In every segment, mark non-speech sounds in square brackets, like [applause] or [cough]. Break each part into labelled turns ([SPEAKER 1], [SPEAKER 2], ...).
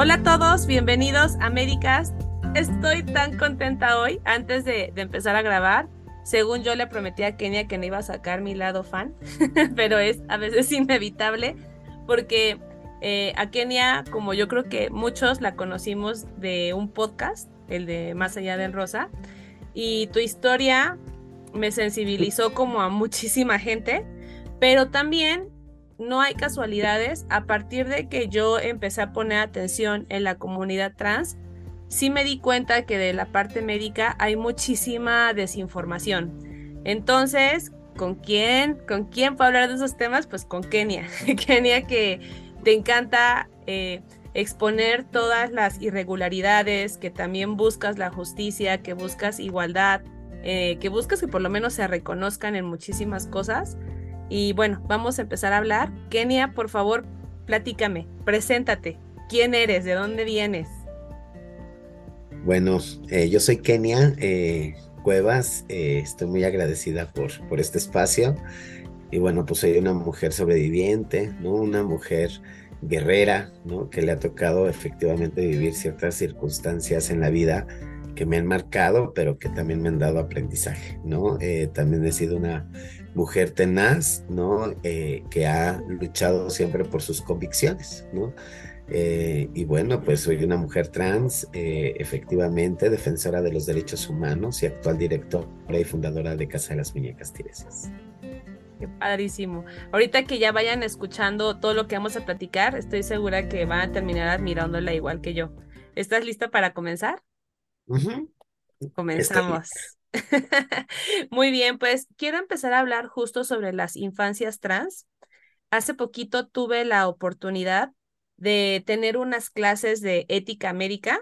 [SPEAKER 1] Hola a todos, bienvenidos a Médicas. Estoy tan contenta hoy, antes de, empezar a grabar. Según yo le prometí a Kenia que no iba a sacar mi lado fan, [laughs] pero es a veces [laughs] inevitable porque eh, a Kenia, como yo creo que muchos la conocimos de un podcast, el de Más allá del Rosa, y tu historia me sensibilizó como a muchísima gente, pero también no hay casualidades. A partir de que yo empecé a poner atención en la comunidad trans, sí me di cuenta que de la parte médica hay muchísima desinformación. Entonces, ¿con quién? ¿Con quién puedo hablar de esos temas? Pues con Kenia. [laughs] Kenia que te encanta eh, exponer todas las irregularidades, que también buscas la justicia, que buscas igualdad, eh, que buscas que por lo menos se reconozcan en muchísimas cosas. Y bueno, vamos a empezar a hablar. Kenia, por favor, platícame, preséntate. ¿Quién eres? ¿De dónde vienes?
[SPEAKER 2] Bueno, eh, yo soy Kenia eh, Cuevas. Eh, estoy muy agradecida por, por este espacio. Y bueno, pues soy una mujer sobreviviente, ¿no? Una mujer guerrera, ¿no? Que le ha tocado efectivamente vivir ciertas circunstancias en la vida que me han marcado, pero que también me han dado aprendizaje, ¿no? también he sido una mujer tenaz, ¿no? Eh, que ha luchado siempre por sus convicciones, ¿no? Eh, y bueno, pues soy una mujer trans, eh, efectivamente, defensora de los derechos humanos y actual directora y fundadora de Casa de las Muñecas Tiresas.
[SPEAKER 1] Qué padrísimo. Ahorita que ya vayan escuchando todo lo que vamos a platicar, estoy segura que van a terminar admirándola igual que yo. ¿Estás lista para comenzar? Comenzamos. [laughs] Muy bien, pues quiero empezar a hablar justo sobre las infancias trans. Hace poquito tuve la oportunidad de tener unas clases de ética médica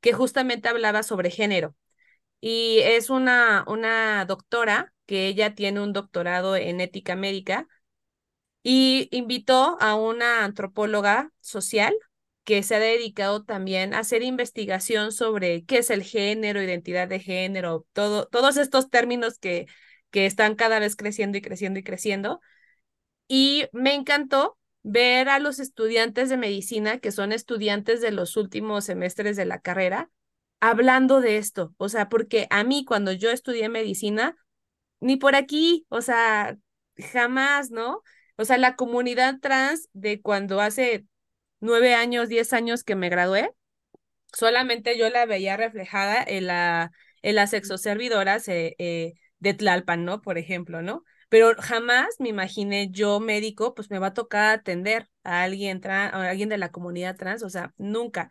[SPEAKER 1] que justamente hablaba sobre género. Y es una, una doctora que ella tiene un doctorado en ética médica y invitó a una antropóloga social que se ha dedicado también a hacer investigación sobre qué es el género, identidad de género, todo, todos estos términos que, que están cada vez creciendo y creciendo y creciendo. Y me encantó ver a los estudiantes de medicina, que son estudiantes de los últimos semestres de la carrera, hablando de esto. O sea, porque a mí cuando yo estudié medicina, ni por aquí, o sea, jamás, ¿no? O sea, la comunidad trans de cuando hace nueve años, diez años que me gradué, solamente yo la veía reflejada en la, en las exoservidoras eh, eh, de Tlalpan, ¿no? Por ejemplo, ¿no? Pero jamás me imaginé yo médico, pues me va a tocar atender a alguien, a alguien de la comunidad trans, o sea, nunca.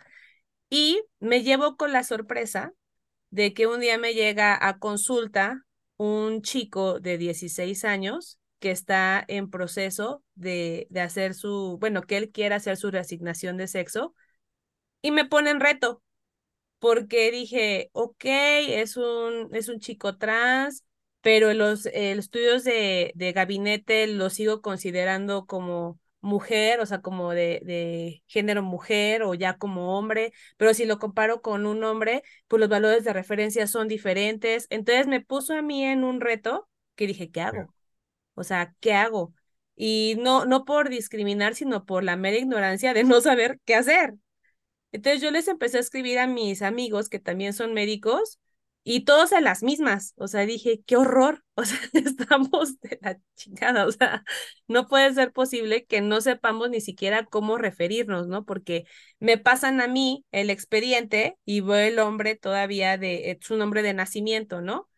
[SPEAKER 1] Y me llevo con la sorpresa de que un día me llega a consulta un chico de 16 años que está en proceso de, de hacer su, bueno, que él quiera hacer su reasignación de sexo y me pone en reto porque dije, ok, es un, es un chico trans, pero los, estudios de, de gabinete lo sigo considerando como mujer, o sea, como de, de género mujer o ya como hombre, pero si lo comparo con un hombre, pues los valores de referencia son diferentes. Entonces me puso a mí en un reto que dije, ¿qué hago? O sea, ¿qué hago? Y no, no por discriminar, sino por la mera ignorancia de no saber qué hacer. Entonces yo les empecé a escribir a mis amigos que también son médicos y todos a las mismas. O sea, dije, qué horror. [laughs] O sea, [laughs] estamos de la chingada. O sea, no puede ser posible que no sepamos ni siquiera cómo referirnos, ¿no? Porque me pasan a mí el expediente y veo el hombre todavía de, es un nombre de nacimiento, ¿no?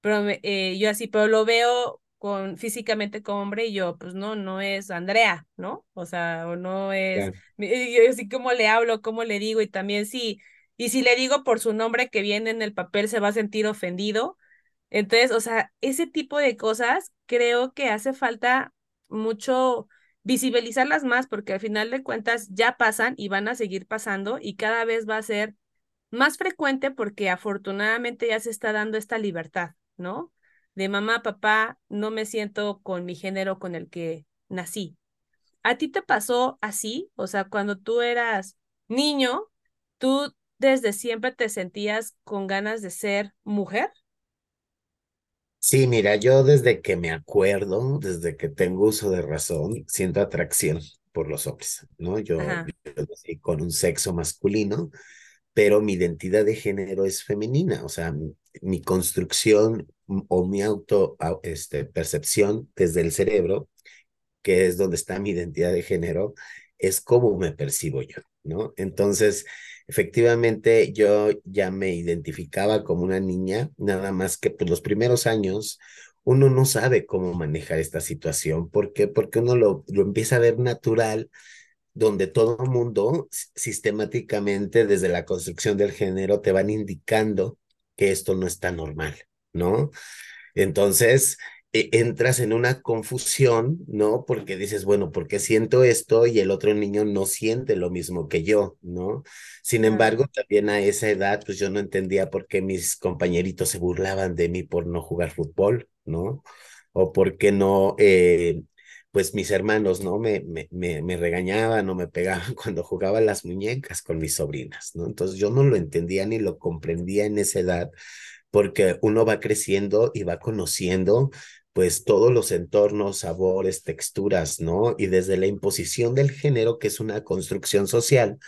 [SPEAKER 1] Pero eh, yo así, pero lo veo con físicamente como hombre y yo, pues no, no es Andrea, ¿no? O sea, o no es, yo así como le hablo, cómo le digo y también sí, y si le digo por su nombre que viene en el papel se va a sentir ofendido. Entonces, o sea, ese tipo de cosas creo que hace falta mucho visibilizarlas más porque al final de cuentas ya pasan y van a seguir pasando y cada vez va a ser más frecuente porque afortunadamente ya se está dando esta libertad, ¿no? De mamá, papá, no me siento con mi género con el que nací. ¿A ti te pasó así? O sea, cuando tú eras niño, ¿tú desde siempre te sentías con ganas de ser mujer?
[SPEAKER 2] Sí, mira, yo desde que me acuerdo, desde que tengo uso de razón, siento atracción por los hombres, ¿no? Yo, yo nací con un sexo masculino, pero mi identidad de género es femenina, o sea, mi, construcción o mi auto este, percepción desde el cerebro, que es donde está mi identidad de género, es cómo me percibo yo, ¿no? Entonces, efectivamente, yo ya me identificaba como una niña, nada más que pues, los primeros años uno no sabe cómo manejar esta situación. ¿Por qué? Porque uno lo, lo empieza a ver natural, donde todo el mundo sistemáticamente desde la construcción del género te van indicando que esto no está normal, ¿no? Entonces, e, entras en una confusión, ¿no? Porque dices, bueno, ¿por qué siento esto y el otro niño no siente lo mismo que yo, ¿no? Sin embargo, también a esa edad, pues yo no entendía por qué mis compañeritos se burlaban de mí por no jugar fútbol, ¿no? O por qué no, eh, pues mis hermanos, ¿no? Me, me, me, me regañaban o me pegaban [laughs] cuando jugaba las muñecas con mis sobrinas, ¿no? Entonces yo no lo entendía ni lo comprendía en esa edad porque uno va creciendo y va conociendo pues todos los entornos, sabores, texturas, ¿no? Y desde la imposición del género, que es una construcción social,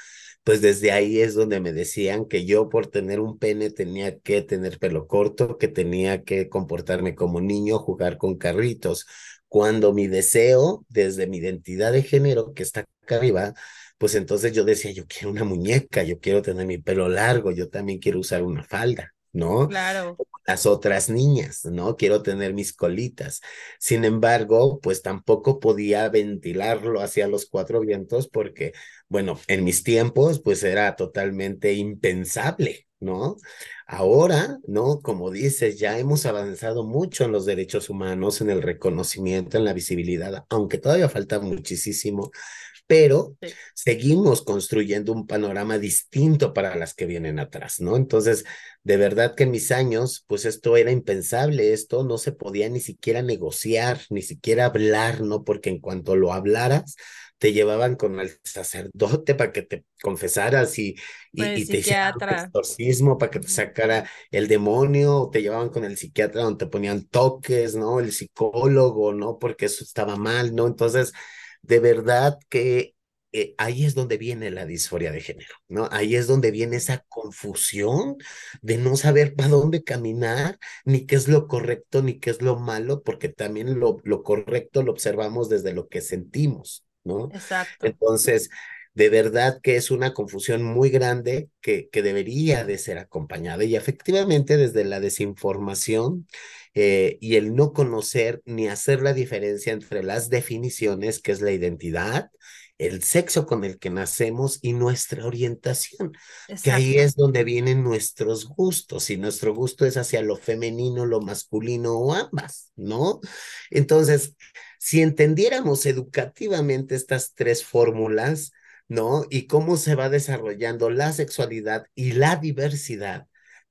[SPEAKER 2] pues desde ahí es donde me decían que yo por tener un pene tenía que tener pelo corto, que tenía que comportarme como niño, jugar con carritos, cuando mi deseo, desde mi identidad de género, que está acá arriba, pues entonces yo decía, yo quiero una muñeca, yo quiero tener mi pelo largo, yo también quiero usar una falda. ¿no?
[SPEAKER 1] Claro.
[SPEAKER 2] Las otras niñas, ¿no? Quiero tener mis colitas. Sin embargo, pues tampoco podía ventilarlo hacia los cuatro vientos porque, bueno, en mis tiempos, pues era totalmente impensable, ¿no? Ahora, ¿no? Como dices, ya hemos avanzado mucho en los derechos humanos, en el reconocimiento, en la visibilidad, aunque todavía falta muchísimo, pero seguimos construyendo un panorama distinto para las que vienen atrás, ¿no? Entonces, de verdad que en mis años, pues esto era impensable, esto no se podía ni siquiera negociar, ni siquiera hablar, ¿no? Porque en cuanto lo hablaras, te llevaban con el sacerdote para que te confesaras y, y, te hicieran exorcismo para que te sacara el demonio, te llevaban con el psiquiatra donde te ponían toques, ¿no? El psicólogo, ¿no? Porque eso estaba mal, ¿no? Entonces, de verdad que eh, ahí es donde viene la disforia de género, ¿no? Ahí es donde viene esa confusión de no saber para dónde caminar, ni qué es lo correcto, ni qué es lo malo, porque también lo, lo correcto lo observamos desde lo que sentimos, ¿no?
[SPEAKER 1] Exacto.
[SPEAKER 2] Entonces, de verdad que es una confusión muy grande que, que debería de ser acompañada y efectivamente desde la desinformación eh, y el no conocer ni hacer la diferencia entre las definiciones, que es la identidad, el sexo con el que nacemos y nuestra orientación, que ahí es donde vienen nuestros gustos y nuestro gusto es hacia lo femenino, lo masculino o ambas, ¿no? Entonces, si entendiéramos educativamente estas tres fórmulas, ¿no? Y cómo se va desarrollando la sexualidad y la diversidad,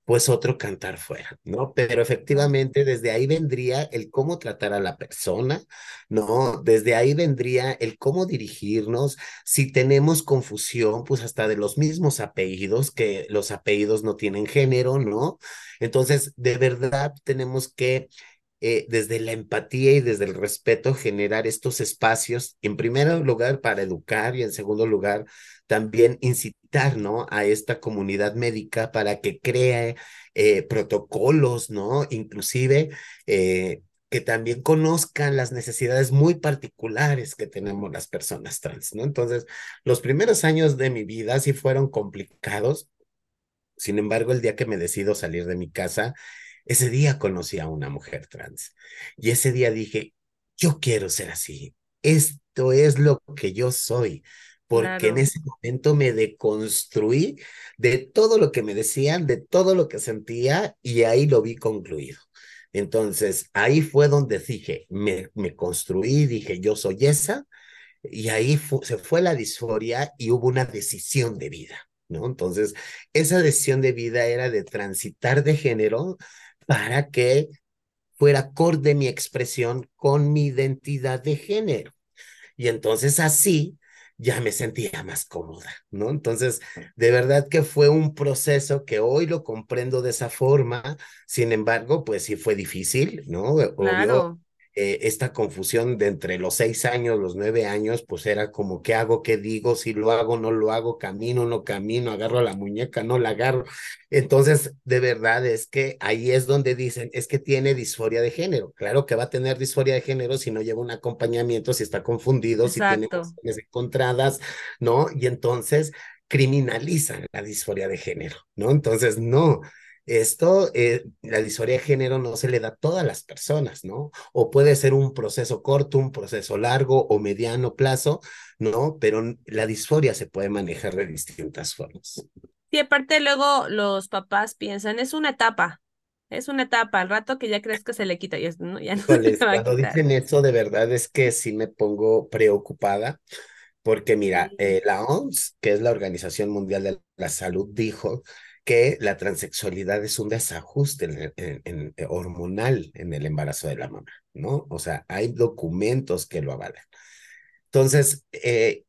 [SPEAKER 2] pues otro cantar fuera, ¿no? Pero efectivamente desde ahí vendría el cómo tratar a la persona, ¿no? Desde ahí vendría el cómo dirigirnos, si tenemos confusión, pues hasta de los mismos apellidos, que los apellidos no tienen género, ¿no? Entonces, de verdad tenemos que eh, desde la empatía y desde el respeto generar estos espacios, en primer lugar para educar y en segundo lugar también incitar, ¿no? A esta comunidad médica para que cree eh, protocolos, ¿no? Inclusive eh, que también conozcan las necesidades muy particulares que tenemos las personas trans, ¿no? Entonces, los primeros años de mi vida sí fueron complicados. Sin embargo, el día que me decido salir de mi casa, ese día conocí a una mujer trans y ese día dije, yo quiero ser así. Esto es lo que yo soy porque en ese momento me deconstruí de todo lo que me decían, de todo lo que sentía y ahí lo vi concluido. Entonces, ahí fue donde dije, me, me construí, dije, yo soy esa, y ahí se fue la disforia y hubo una decisión de vida, ¿no? Entonces, esa decisión de vida era de transitar de género para que fuera acorde mi expresión con mi identidad de género. Y entonces así ya me sentía más cómoda, ¿no? Entonces, de verdad que fue un proceso que hoy lo comprendo de esa forma, sin embargo, pues sí fue difícil, ¿no?
[SPEAKER 1] Claro.
[SPEAKER 2] Eh, esta confusión de entre los seis años, los nueve años, pues era como, ¿qué hago? ¿Qué digo? Si lo hago, no lo hago, camino, no camino, agarro la muñeca, no la agarro. Entonces, de verdad es que ahí es donde dicen, es que tiene disforia de género. Claro que va a tener disforia de género si no lleva un acompañamiento, si está confundido, si tiene emociones encontradas, ¿no? Y entonces criminalizan la disforia de género, ¿no? Entonces, no, esto, eh, la disforia de género no se le da a todas las personas, ¿no? O puede ser un proceso corto, un proceso largo o mediano plazo, ¿no? Pero la disforia se puede manejar de distintas formas.
[SPEAKER 1] Y aparte luego los papás piensan, es una etapa, es una etapa, al rato que ya crees que se le quita, ya, ¿no? ya no [laughs] se
[SPEAKER 2] Cuando dicen eso, de verdad es que sí me pongo preocupada, porque mira, eh, la OMS, que es la Organización Mundial de la Salud, dijo que la transexualidad es un desajuste en, hormonal en el embarazo de la mamá, ¿no? O sea, hay documentos que lo avalan. Entonces, eh,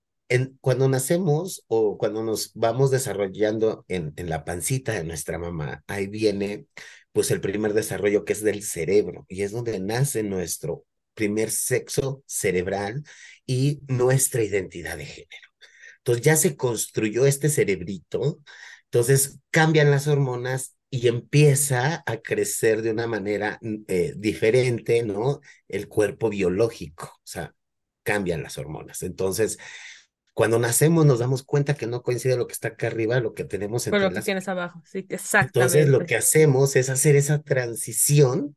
[SPEAKER 2] cuando nacemos o cuando nos vamos desarrollando en, en la pancita de nuestra mamá, ahí viene pues el primer desarrollo que es del cerebro y es donde nace nuestro primer sexo cerebral y nuestra identidad de género. Entonces ya se construyó este cerebrito entonces cambian las hormonas y empieza a crecer de una manera mm, eh, diferente, ¿no? El cuerpo biológico, o sea, cambian las hormonas. Entonces, cuando nacemos nos damos cuenta que no coincide lo que está acá arriba, lo que tenemos
[SPEAKER 1] entre Con lo que tienes abajo, sí, exactamente.
[SPEAKER 2] Entonces, lo que hacemos es hacer esa transición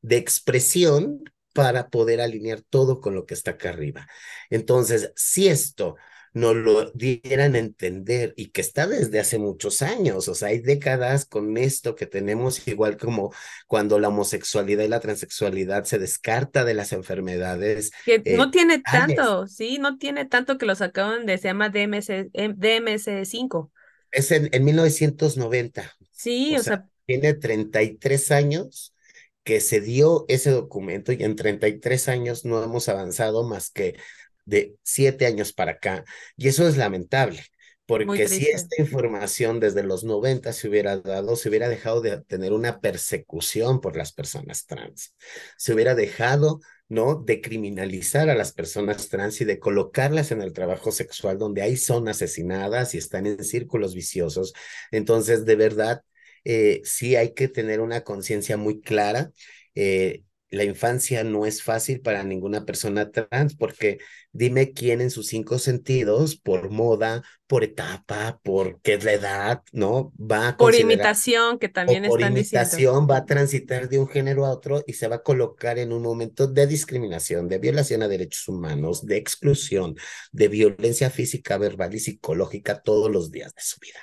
[SPEAKER 2] de expresión para poder alinear todo con lo que está acá arriba. Entonces, si esto nos lo dieran a entender y que está desde hace muchos años, o sea, hay décadas con esto que tenemos, igual como cuando la homosexualidad y la transexualidad se descarta de las enfermedades.
[SPEAKER 1] Que no eh, tiene tanto, sí, no tiene tanto que lo sacaban de, se llama DMS, DMS5.
[SPEAKER 2] Es en, en 1990.
[SPEAKER 1] Sí, o, sea,
[SPEAKER 2] tiene 33 años que se dio ese documento y en 33 años no hemos avanzado más que de siete años para acá. Y eso es lamentable, porque si esta información desde los 90 se hubiera dado, se hubiera dejado de tener una persecución por las personas trans, se hubiera dejado ¿no? De criminalizar a las personas trans y de colocarlas en el trabajo sexual donde ahí son asesinadas y están en círculos viciosos. Entonces, de verdad, eh, sí hay que tener una conciencia muy clara. Eh, la infancia no es fácil para ninguna persona trans porque dime quién en sus cinco sentidos, por moda, por etapa, por qué es la edad, ¿no? Va a
[SPEAKER 1] Por imitación, que también
[SPEAKER 2] por imitación va a transitar de un género a otro y se va a colocar en un momento de discriminación, de violación a derechos humanos, de exclusión, de violencia física, verbal y psicológica todos los días de su vida.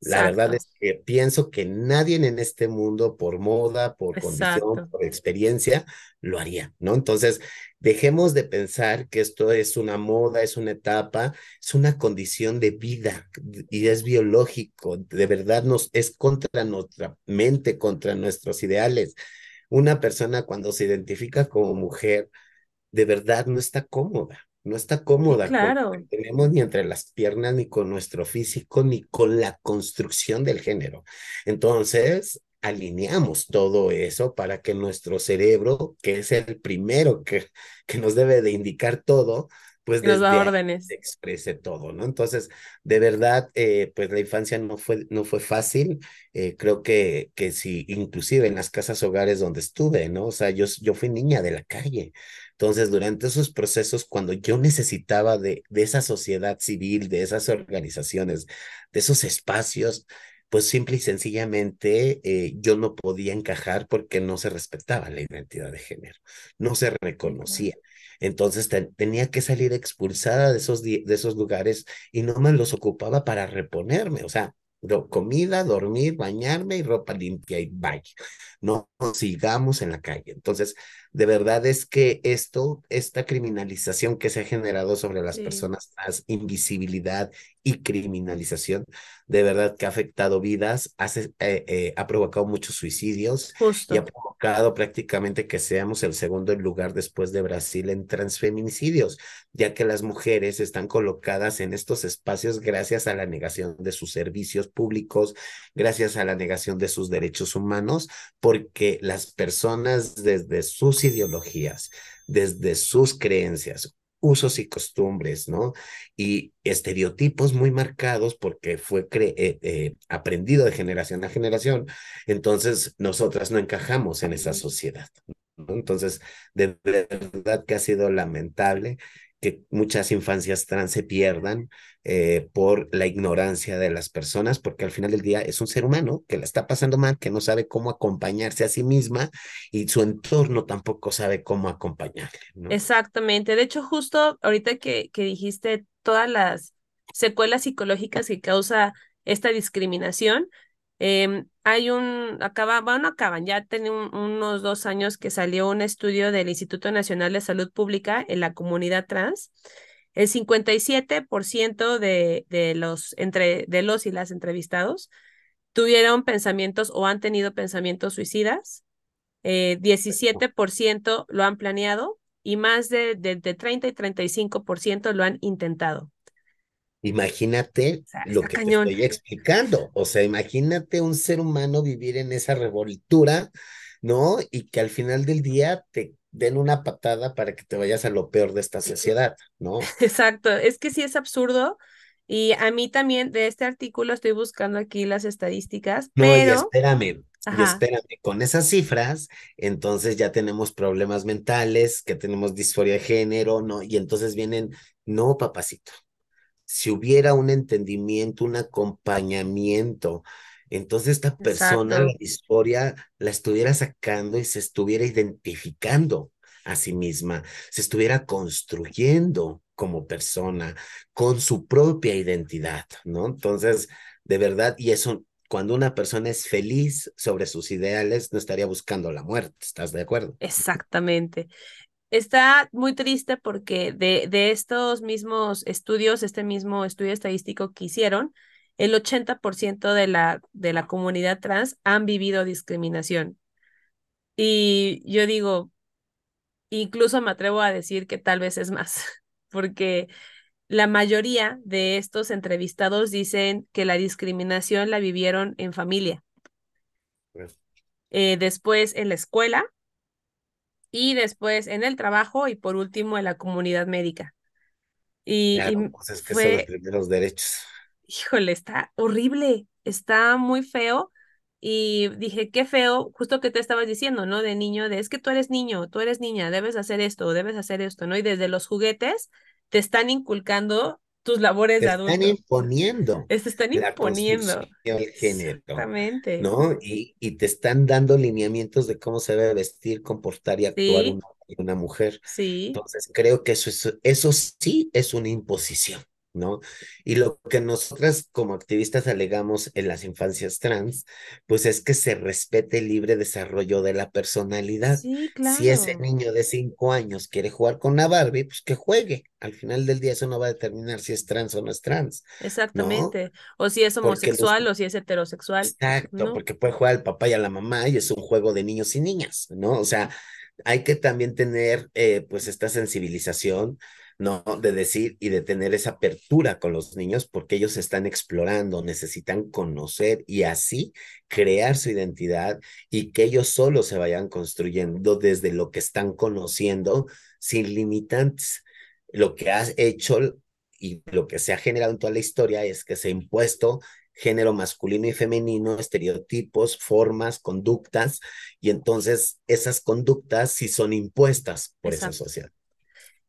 [SPEAKER 2] La verdad es que pienso que nadie en este mundo, por moda, por condición, por experiencia, lo haría, ¿no? Entonces, dejemos de pensar que esto es una moda, es una etapa, es una condición de vida y es biológico. De verdad nos es contra nuestra mente, contra nuestros ideales. Una persona cuando se identifica como mujer, de verdad no está cómoda no está cómoda.
[SPEAKER 1] claro.
[SPEAKER 2] tenemos ni entre las piernas, ni con nuestro físico, ni con la construcción del género. Entonces, alineamos todo eso para que nuestro cerebro, que es el primero que, que nos debe de indicar todo, pues
[SPEAKER 1] nos da órdenes.
[SPEAKER 2] exprese todo, ¿no? Entonces, de verdad, eh, pues la infancia no fue, no fue fácil. Eh, creo que, que sí, inclusive en las casas hogares donde estuve, ¿no? O sea, yo, yo fui niña de la calle. Entonces, durante esos procesos, cuando yo necesitaba de, de esa sociedad civil, de esas organizaciones, de esos espacios, pues simple y sencillamente eh, yo no podía encajar porque no se respetaba la identidad de género, no se reconocía. Entonces tenía que salir expulsada de esos, de esos lugares y no me los ocupaba para reponerme. O sea, comida, dormir, bañarme y ropa limpia y vaya. No sigamos en la calle. Entonces, de verdad es que esto, esta criminalización que se ha generado sobre las personas trans, invisibilidad y criminalización, de verdad que ha afectado vidas, hace, eh, eh, ha provocado muchos suicidios y ha provocado prácticamente que seamos el segundo lugar después de Brasil en transfeminicidios, ya que las mujeres están colocadas en estos espacios gracias a la negación de sus servicios servicios públicos, gracias a la negación de sus derechos humanos, porque las personas desde sus ideologías, desde sus creencias, usos y costumbres, ¿no? Y estereotipos muy marcados porque fue eh, eh, aprendido de generación a generación. Entonces, nosotras no encajamos en esa sociedad. ¿no? Entonces, de verdad que ha sido lamentable que muchas infancias trans se pierdan eh, por la ignorancia de las personas, porque al final del día es un ser humano que la está pasando mal, que no sabe cómo acompañarse a sí misma y su entorno tampoco sabe cómo acompañarle.
[SPEAKER 1] Exactamente. De hecho, justo ahorita que, que dijiste todas las secuelas psicológicas que causa esta discriminación, eh, hay un, acaba, bueno, acaban, ya tiene unos dos años que salió un estudio del Instituto Nacional de Salud Pública en la comunidad trans. El 57% de, de, los, entre, de los y las entrevistados tuvieron pensamientos o han tenido pensamientos suicidas. Eh, 17% lo han planeado y más de, de, de 30 y 35% lo han intentado.
[SPEAKER 2] Imagínate lo que te estoy explicando. O sea, imagínate un ser humano vivir en esa revoltura, ¿no? Y que al final del día te den una patada para que te vayas a lo peor de esta sociedad, ¿no? [laughs]
[SPEAKER 1] Exacto, es que sí es absurdo. Y a mí también de este artículo estoy buscando aquí las estadísticas,
[SPEAKER 2] no,
[SPEAKER 1] pero...
[SPEAKER 2] y espérame, y espérame, con esas cifras, entonces ya tenemos problemas mentales, que tenemos disforia de género, ¿no? Y entonces vienen, no, papacito, si hubiera un entendimiento, un acompañamiento, entonces esta persona, Exacto. la historia, la estuviera sacando y se estuviera identificando a sí misma, se estuviera construyendo como persona con su propia identidad, ¿no? Entonces, de verdad, y eso, cuando una persona es feliz sobre sus ideales, no estaría buscando la muerte, ¿estás de acuerdo?
[SPEAKER 1] Exactamente está muy triste porque de, de estos mismos estudios, este mismo estudio estadístico que hicieron, el 80% de la, de la comunidad trans han vivido discriminación. Y yo digo, incluso me atrevo a decir que tal vez es más, [laughs] porque la mayoría de estos entrevistados dicen que la discriminación la vivieron en familia. Eh, después en la escuela, y después en el trabajo y por último en la comunidad médica.
[SPEAKER 2] Y, claro, y pues es que fue, son los primeros derechos.
[SPEAKER 1] Híjole, está horrible, está muy feo. Y dije, qué feo, justo que te estabas diciendo, ¿no? De niño, de es que tú eres niño, tú eres niña, debes hacer esto, debes hacer esto, ¿no? Y desde los juguetes te están inculcando tus labores
[SPEAKER 2] te
[SPEAKER 1] de adulto.
[SPEAKER 2] Están imponiendo.
[SPEAKER 1] Te están imponiendo.
[SPEAKER 2] El género.
[SPEAKER 1] Exactamente.
[SPEAKER 2] ¿No? Y, y, te están dando lineamientos de cómo se debe vestir, comportar y actuar sí. una, una, mujer.
[SPEAKER 1] Sí.
[SPEAKER 2] Entonces creo que eso, es, eso sí es una imposición. ¿No? Y lo que nosotras como activistas alegamos en las infancias trans, pues es que se respete el libre desarrollo de la personalidad.
[SPEAKER 1] Sí, claro.
[SPEAKER 2] Si ese niño de cinco años quiere jugar con una Barbie, pues que juegue. Al final del día eso no va a determinar si es trans o no es trans.
[SPEAKER 1] Exactamente. ¿no? O si es homosexual los... o si es heterosexual.
[SPEAKER 2] Exacto, ¿no? porque puede jugar al papá y a la mamá y es un juego de niños y niñas, ¿no? O sea, hay que también tener eh, pues esta sensibilización ¿no? De decir y de tener esa apertura con los niños porque ellos están explorando, necesitan conocer y así crear su identidad y que ellos solo se vayan construyendo desde lo que están conociendo sin limitantes. Lo que has hecho y lo que se ha generado en toda la historia es que se ha impuesto género masculino y femenino, estereotipos, formas, conductas, y entonces esas conductas sí son impuestas por Exacto. esa sociedad.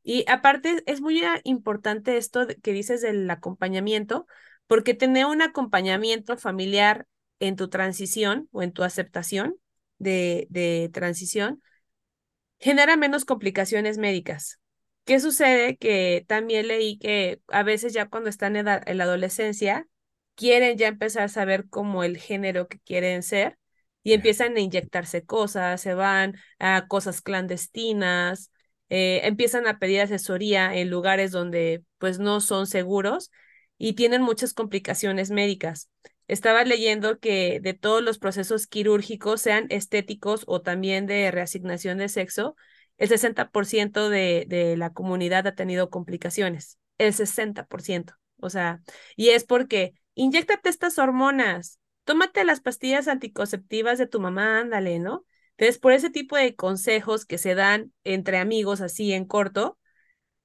[SPEAKER 1] Y aparte es muy importante esto que dices del acompañamiento, porque tener un acompañamiento familiar en tu transición o en tu aceptación de, de transición genera menos complicaciones médicas. ¿Qué sucede? Que también leí que a veces ya cuando están en la, en la adolescencia quieren ya empezar a saber cómo el género que quieren ser y empiezan a inyectarse cosas, se van a cosas clandestinas, eh, empiezan a pedir asesoría en lugares donde pues no son seguros y tienen muchas complicaciones médicas. Estaba leyendo que de todos los procesos quirúrgicos, sean estéticos o también de reasignación de sexo, el 60% de, de la comunidad ha tenido complicaciones. El 60%. O sea, y es porque inyéctate estas hormonas, tómate las pastillas anticonceptivas de tu mamá, ándale, ¿no? Entonces, por ese tipo de consejos que se dan entre amigos así en corto,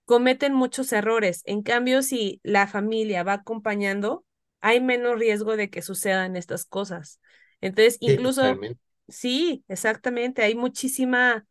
[SPEAKER 1] cometen muchos errores. En cambio, si la familia va acompañando, hay menos riesgo de que sucedan estas cosas. Entonces, incluso, sí, exactamente, hay muchísima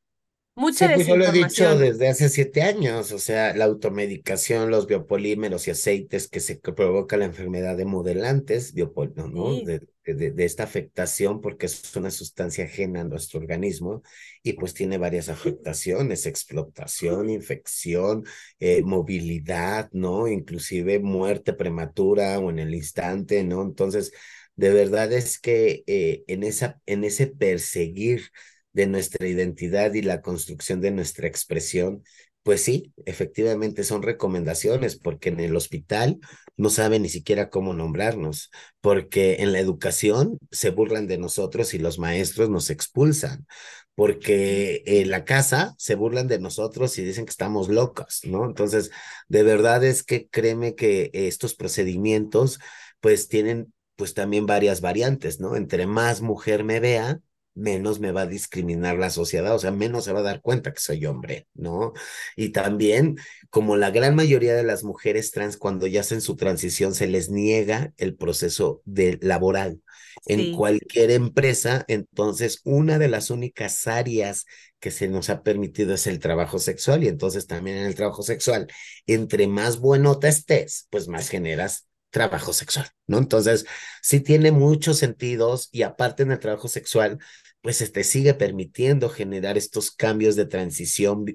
[SPEAKER 1] Mucha
[SPEAKER 2] sí, pues yo lo he dicho desde hace siete años, o sea, la automedicación, los biopolímeros y aceites que se provoca la enfermedad de modelantes, biopol ¿no? De, de, esta afectación, porque es una sustancia ajena a nuestro organismo y pues tiene varias afectaciones, explotación, infección, eh, movilidad, ¿no? Inclusive muerte prematura o en el instante, ¿no? Entonces, de verdad es que eh, en, esa, en ese perseguir de nuestra identidad y la construcción de nuestra expresión, pues sí, efectivamente son recomendaciones, porque en el hospital no saben ni siquiera cómo nombrarnos, porque en la educación se burlan de nosotros y los maestros nos expulsan, porque en la casa se burlan de nosotros y dicen que estamos locos, ¿no? Entonces, de verdad es que créeme que estos procedimientos, pues tienen pues también varias variantes, ¿no? Entre más mujer me vea, menos me va a discriminar la sociedad, o sea, menos se va a dar cuenta que soy hombre, ¿no? Y también, como la gran mayoría de las mujeres trans, cuando ya hacen su transición, se les niega el proceso de laboral. En cualquier empresa, entonces, una de las únicas áreas que se nos ha permitido es el trabajo sexual, y entonces también en el trabajo sexual, entre más buenota estés, pues más generas trabajo sexual, ¿no? Entonces, sí tiene muchos sentidos y aparte en el trabajo sexual, pues te este, sigue permitiendo generar estos cambios de transición,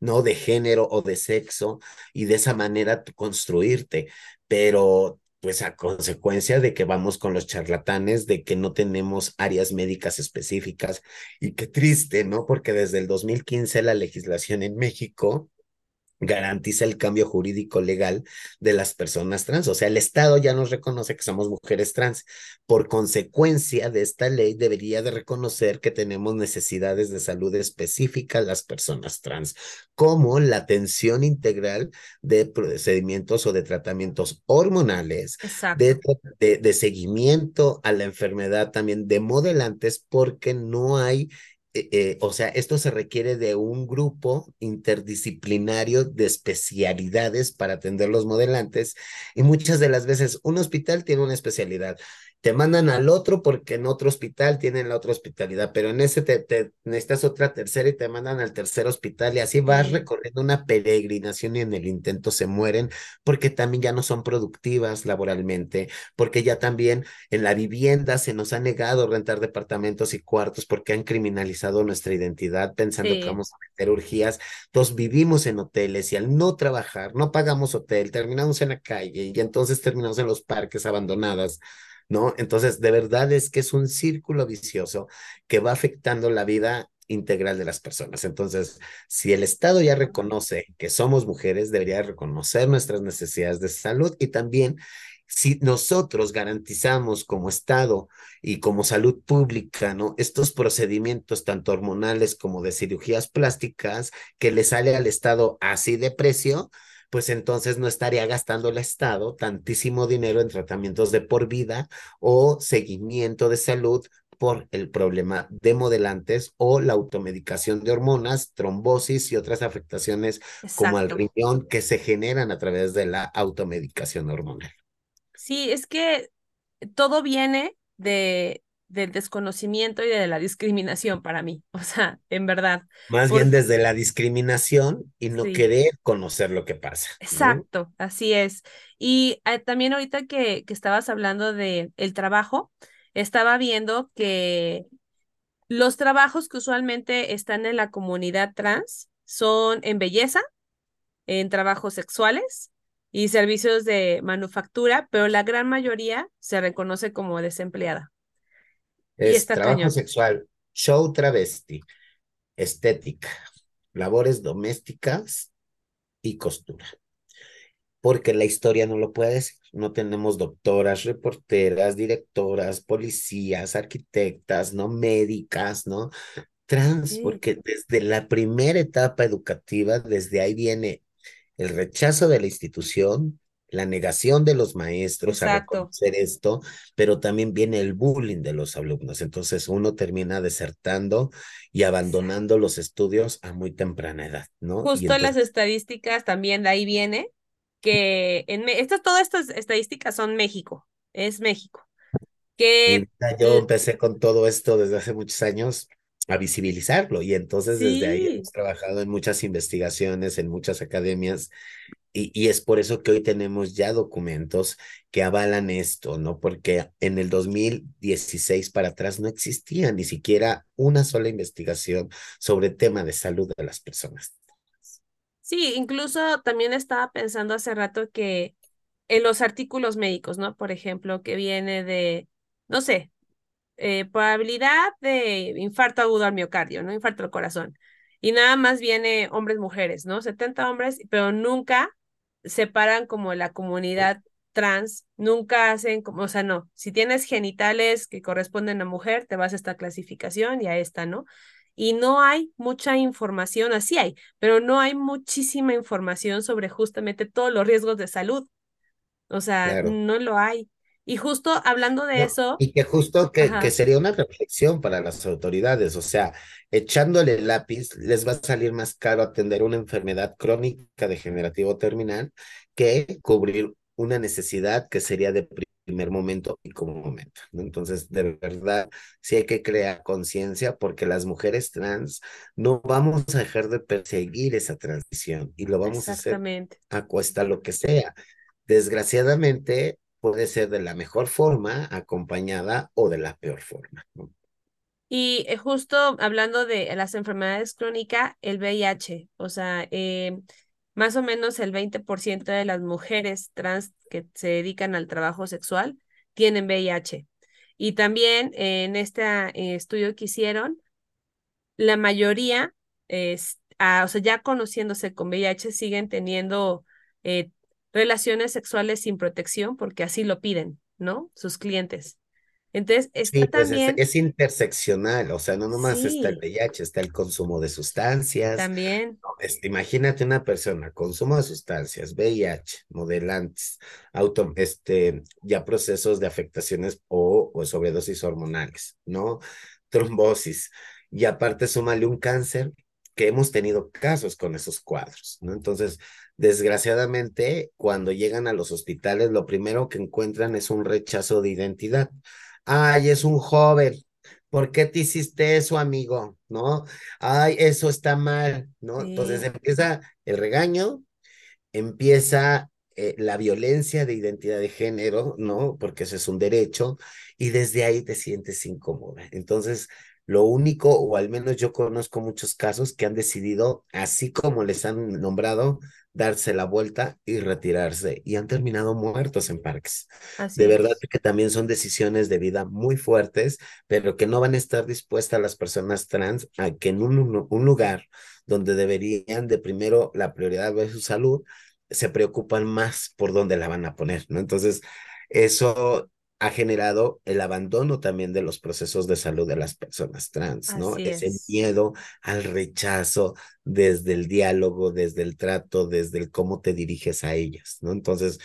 [SPEAKER 2] ¿no? De género o de sexo y de esa manera construirte, pero pues a consecuencia de que vamos con los charlatanes, de que no tenemos áreas médicas específicas y qué triste, ¿no? Porque desde el 2015 la legislación en México garantiza el cambio jurídico legal de las personas trans. O sea, el Estado ya nos reconoce que somos mujeres trans. Por consecuencia de esta ley, debería de reconocer que tenemos necesidades de salud específicas las personas trans, como la atención integral de procedimientos o de tratamientos hormonales, de, de, de seguimiento a la enfermedad también de modelantes, porque no hay eh, eh, o sea, esto se requiere de un grupo interdisciplinario de especialidades para atender los modelantes y muchas de las veces un hospital tiene una especialidad te mandan al otro porque en otro hospital tienen la otra hospitalidad, pero en ese te, necesitas otra tercera y te mandan al tercer hospital y así vas recorriendo una peregrinación y en el intento se mueren porque también ya no son productivas laboralmente, porque ya también en la vivienda se nos ha negado rentar departamentos y cuartos porque han criminalizado nuestra identidad pensando que vamos a meter urgías. Entonces vivimos en hoteles y al no trabajar, no pagamos hotel, terminamos en la calle y entonces terminamos en los parques abandonadas ¿no? Entonces, de verdad es que es un círculo vicioso que va afectando la vida integral de las personas. Entonces, si el Estado ya reconoce que somos mujeres, debería reconocer nuestras necesidades de salud y también si nosotros garantizamos como Estado y como salud pública, ¿no? Estos procedimientos tanto hormonales como de cirugías plásticas que le sale al Estado así de precio, pues entonces no estaría gastando el Estado tantísimo dinero en tratamientos de por vida o seguimiento de salud por el problema de modelantes o la automedicación de hormonas, trombosis y otras afectaciones como el riñón que se generan a través de la automedicación hormonal.
[SPEAKER 1] Sí, es que todo viene de, del desconocimiento y de la discriminación para mí, [laughs] o sea, en verdad.
[SPEAKER 2] Más bien desde la discriminación y no querer conocer lo que pasa.
[SPEAKER 1] Exacto, así es. Y eh, también ahorita que, que estabas hablando de el trabajo, estaba viendo que los trabajos que usualmente están en la comunidad trans son en belleza, en trabajos sexuales y servicios de manufactura, pero la gran mayoría se reconoce como desempleada.
[SPEAKER 2] Es trabajo sexual, show travesti, estética, labores domésticas y costura. Porque la historia no lo puede decir. No tenemos doctoras, reporteras, directoras, policías, arquitectas, no médicas, ¿no? Trans, porque desde la primera etapa educativa, desde ahí viene el rechazo de la institución, la negación de los maestros a reconocer esto, pero también viene el bullying de los alumnos. Entonces uno termina desertando y abandonando los estudios a muy temprana edad, ¿no?
[SPEAKER 1] Justo las estadísticas también de ahí viene que en estas todas estas estadísticas son México, es México. Que
[SPEAKER 2] yo empecé con todo esto desde hace muchos años a visibilizarlo y entonces desde ahí hemos trabajado en muchas investigaciones, en muchas academias y, es por eso que hoy tenemos ya documentos que avalan esto, ¿no? Porque en el 2016 para atrás no existía ni siquiera una sola investigación sobre tema de salud de las personas.
[SPEAKER 1] Sí, incluso también estaba pensando hace rato que en los artículos médicos, ¿no? Por ejemplo, que viene de, no sé, eh, probabilidad de infarto agudo al miocardio, ¿no? Infarto al corazón. Y nada más viene hombres, mujeres, ¿no? 70 hombres, pero nunca separan como la comunidad trans, nunca hacen como, o sea, no, si tienes genitales que corresponden a mujer, te vas a esta clasificación y a esta, ¿no? Y no hay mucha información, así hay, pero no hay muchísima información sobre justamente todos los riesgos de salud. O sea, no lo hay. Y justo hablando de eso.
[SPEAKER 2] Y que justo que, que, sería una reflexión para las autoridades, o sea, echándole el lápiz, les va a salir más caro atender una enfermedad crónica degenerativa terminal que cubrir una necesidad que sería de primer momento y como momento. Entonces, de verdad, sí hay que crear conciencia porque las mujeres trans no vamos a dejar de perseguir esa transición y lo vamos a hacer a cuesta lo que sea. Desgraciadamente, puede ser de la mejor forma, acompañada o de la peor forma.
[SPEAKER 1] Y eh, justo hablando de las enfermedades crónicas, el VIH, o sea, eh, más o menos el 20% de las mujeres trans que se dedican al trabajo sexual tienen VIH. Y también en este eh, estudio que hicieron, la mayoría, es, ah, o sea, ya conociéndose con VIH, siguen teniendo relaciones sexuales sin protección porque así lo piden, ¿no? Sus clientes. Entonces, está sí, pues también...
[SPEAKER 2] es, interseccional, o sea, no nomás está el VIH, está el consumo de sustancias.
[SPEAKER 1] También.
[SPEAKER 2] Este, imagínate una persona, consumo de sustancias, VIH, modelantes, auto, este, ya procesos de afectaciones o, o sobredosis hormonales, ¿no? Trombosis. Y aparte, súmale un cáncer, que hemos tenido casos con esos cuadros, ¿no? Entonces, desgraciadamente, cuando llegan a los hospitales, lo primero que encuentran es un rechazo de identidad. Ay, es un joven. ¿Por qué te hiciste eso, amigo? ¿No? Ay, eso está mal, ¿no? Entonces empieza el regaño, empieza eh, la violencia de identidad de género, ¿no? Porque ese es un derecho, y desde ahí te sientes incómoda. Entonces, lo único, o al menos yo conozco muchos casos que han decidido, así como les han nombrado, darse la vuelta y retirarse y han terminado muertos en parques. de verdad que también son decisiones de vida muy fuertes, pero que no van a estar dispuestas las personas trans a que en un, un lugar donde deberían de primero la prioridad de su salud, se preocupan más por dónde la van a poner, ¿no? Entonces, eso ha generado el abandono también de los procesos de salud de las personas trans, ¿no? Ese miedo al rechazo desde el diálogo, desde el trato, desde el cómo te diriges a ellas, ¿no? Entonces,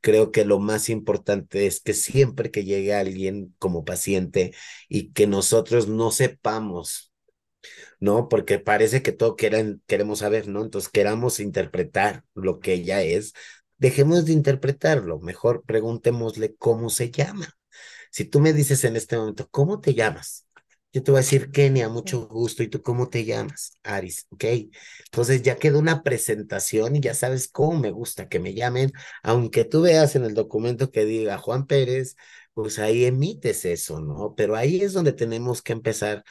[SPEAKER 2] creo que lo más importante es que siempre que llegue alguien como paciente y que nosotros no sepamos, ¿no? Porque parece que todo quieren, queremos saber, ¿no? Entonces queramos interpretar lo que ella es, dejemos de interpretarlo, mejor preguntémosle cómo se llama. Si tú me dices en este momento, ¿cómo te llamas? Yo te voy a decir Kenia, mucho gusto. ¿Y tú cómo te llamas? Aris, ¿ok? Entonces ya quedó una presentación y ya sabes cómo me gusta que me llamen. Aunque tú veas en el documento que diga Juan Pérez, pues ahí emites eso, ¿no? Pero ahí es donde tenemos que empezar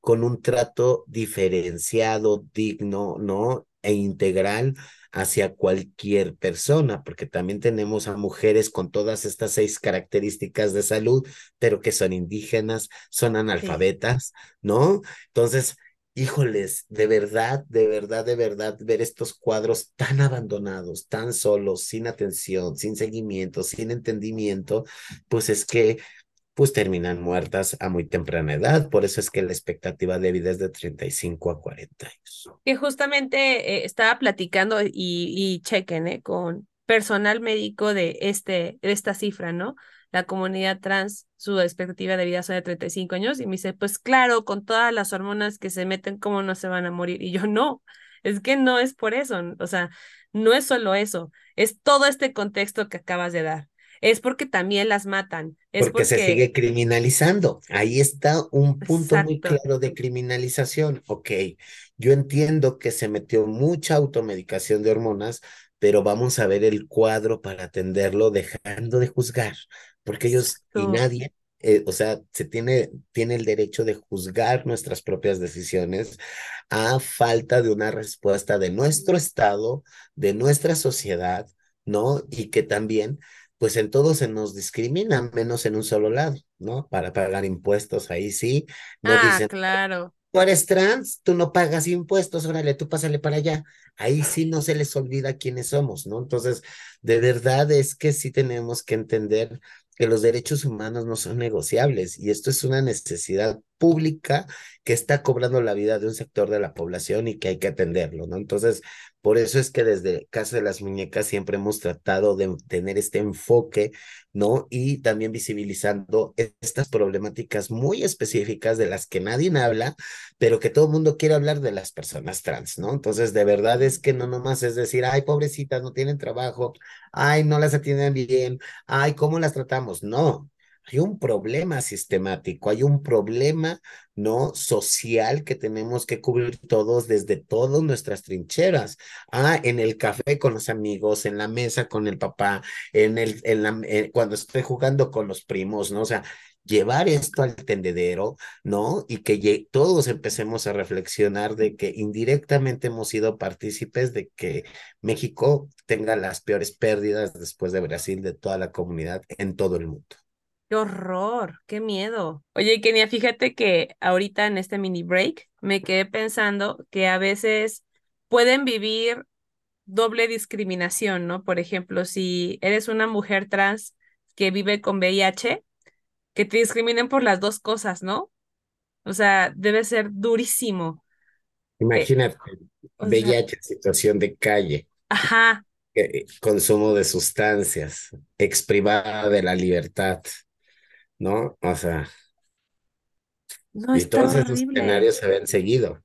[SPEAKER 2] con un trato diferenciado, digno, ¿no? E integral hacia cualquier persona, porque también tenemos a mujeres con todas estas seis características de salud, pero que son indígenas, son analfabetas, ¿no? Entonces, híjoles, de verdad, de verdad, de verdad, ver estos cuadros tan abandonados, tan solos, sin atención, sin seguimiento, sin entendimiento, pues es que pues terminan muertas a muy temprana edad. Por eso es que la expectativa de vida es de 35 a 40 años.
[SPEAKER 1] Que justamente eh, estaba platicando y, y chequen, ¿eh? Con personal médico de este, esta cifra, ¿no? La comunidad trans, su expectativa de vida son de 35 años y me dice, pues claro, con todas las hormonas que se meten, ¿cómo no se van a morir? Y yo no, es que no es por eso, o sea, no es solo eso, es todo este contexto que acabas de dar es porque también las matan. Es
[SPEAKER 2] porque, se sigue criminalizando. Ahí está un punto muy claro de criminalización. Ok, yo entiendo que se metió mucha automedicación de hormonas, pero vamos a ver el cuadro para atenderlo dejando de juzgar, porque ellos y nadie eh, o sea, se tiene, tiene el derecho de juzgar nuestras propias decisiones a falta de una respuesta de nuestro Estado, de nuestra sociedad, ¿no? Y que también pues en todo se nos discrimina, menos en un solo lado, ¿no? Para pagar impuestos, ahí sí. No
[SPEAKER 1] ah, dicen, claro.
[SPEAKER 2] Tú eres trans, tú no pagas impuestos, órale, tú pásale para allá. Ahí sí no se les olvida quiénes somos, ¿no? Entonces, de verdad es que sí tenemos que entender que los derechos humanos no son negociables y esto es una necesidad pública que está cobrando la vida de un sector de la población y que hay que atenderlo, ¿no? Entonces, por eso es que desde Casa de las Muñecas siempre hemos tratado de tener este enfoque, ¿no? Y también visibilizando estas problemáticas muy específicas de las que nadie habla, pero que todo el mundo quiere hablar de las personas trans, ¿no? Entonces, de verdad es que no nomás es decir, ay, pobrecitas, no tienen trabajo, ay, no las atienden bien, ay, ¿cómo las tratamos? No, hay un problema sistemático, hay un problema no social que tenemos que cubrir todos desde todas nuestras trincheras. Ah, en el café con los amigos, en la mesa con el papá, en el, en la, cuando estoy jugando con los primos, ¿no? O sea, llevar esto al tendedero, ¿no? Y que todos empecemos a reflexionar de que indirectamente hemos sido partícipes de que México tenga las peores pérdidas después de Brasil de toda la comunidad en todo el mundo.
[SPEAKER 1] Qué horror, qué miedo. Oye, Kenia, fíjate que ahorita en este mini break me quedé pensando que a veces pueden vivir doble discriminación, ¿no? Por ejemplo, si eres una mujer trans que vive con VIH, que te discriminen por las dos cosas, ¿no? O sea, debe ser durísimo.
[SPEAKER 2] Imagínate, VIH, situación de calle.
[SPEAKER 1] Ajá.
[SPEAKER 2] Eh, consumo de sustancias, exprivada de la libertad, ¿no? O sea,
[SPEAKER 1] no,
[SPEAKER 2] y todos esos escenarios se ven seguido.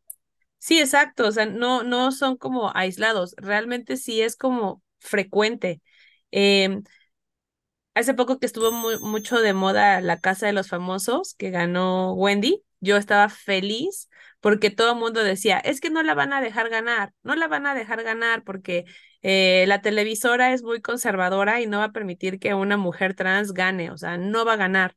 [SPEAKER 1] Sí, exacto, o sea, no, no son como aislados, realmente sí es como frecuente. Eh, hace poco que estuvo muy, mucho de moda La Casa de los Famosos, que ganó Wendy, yo estaba feliz porque todo el mundo decía, es que no la van a dejar ganar, no la van a dejar ganar porque eh, la televisora es muy conservadora y no va a permitir que una mujer trans gane, o sea, no va a ganar.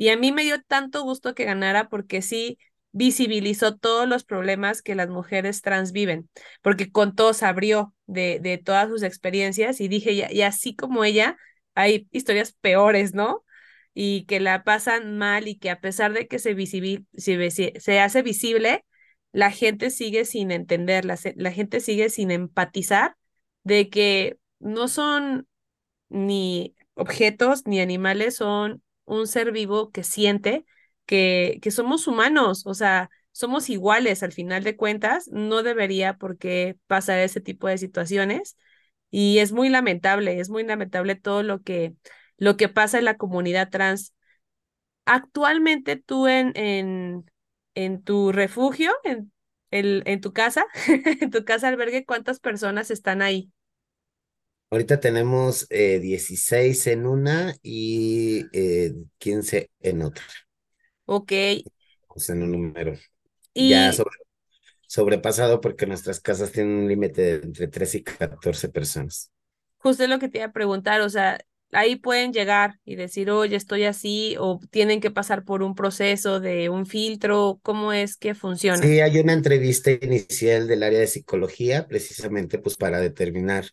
[SPEAKER 1] Y a mí me dio tanto gusto que ganara porque sí visibilizó todos los problemas que las mujeres trans viven, porque con todos abrió de, de todas sus experiencias y dije, y así como ella, hay historias peores, ¿no? Y que la pasan mal y que a pesar de que se, se, hace visible, la gente sigue sin entenderla, la gente sigue sin empatizar de que no son ni objetos ni animales, son un ser vivo que siente que, que somos humanos, o sea, somos iguales al final de cuentas, no debería por qué pasar ese tipo de situaciones y es muy lamentable, es muy lamentable todo lo que, lo que pasa en la comunidad trans. Actualmente tú en, en, en tu refugio, en, el, en tu casa, [laughs] en tu casa albergue, ¿cuántas personas están ahí?
[SPEAKER 2] Ahorita tenemos eh, 16 en una y eh, 15 en otra.
[SPEAKER 1] Ok.
[SPEAKER 2] Sea, en un número. Y... Ya sobre sobrepasado porque nuestras casas tienen un límite de entre 3 y 14 personas.
[SPEAKER 1] Justo lo que te iba a preguntar, o sea, ahí pueden llegar y decir, oye, estoy así, o tienen que pasar por un proceso de un filtro, ¿cómo es que funciona?
[SPEAKER 2] Sí, hay una entrevista inicial del área de psicología, precisamente pues para determinar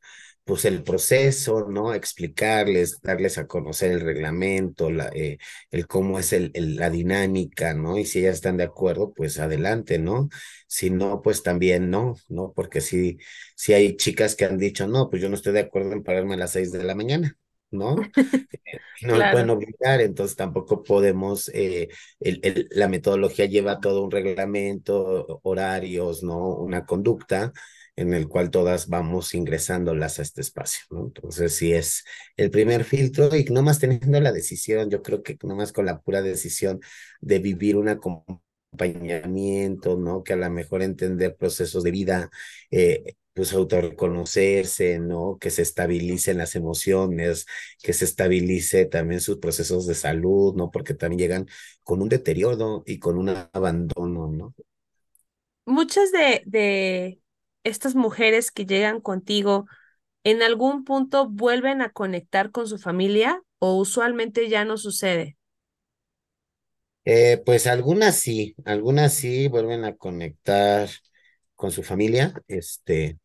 [SPEAKER 2] pues el proceso, ¿no? Explicarles, darles a conocer el reglamento, la, eh, el cómo es el, la dinámica, ¿no? Y si ellas están de acuerdo, pues adelante, ¿no? Si no, pues también no, ¿no? Porque si, si hay chicas que han dicho, no, pues yo no estoy de acuerdo en pararme a las seis de la mañana, ¿no? [laughs] no lo pueden obligar, entonces tampoco podemos, eh, el, el, la metodología lleva todo un reglamento, horarios, ¿no? Una conducta, en el cual todas vamos ingresándolas a este espacio, ¿no? Entonces, sí es el primer filtro y no más teniendo la decisión, yo creo que no más con la pura decisión de vivir un acompañamiento, ¿no? Que a lo mejor entender procesos de vida, eh, pues autorreconocerse, ¿no? Que se estabilicen las emociones, que se estabilice también sus procesos de salud, ¿no? Porque también llegan con un deterioro y con un abandono, ¿no?
[SPEAKER 1] Muchas de, de estas mujeres que llegan contigo, ¿en algún punto vuelven a conectar con su familia o usualmente ya no sucede?
[SPEAKER 2] Eh, pues algunas sí, algunas sí vuelven a conectar con su familia, este,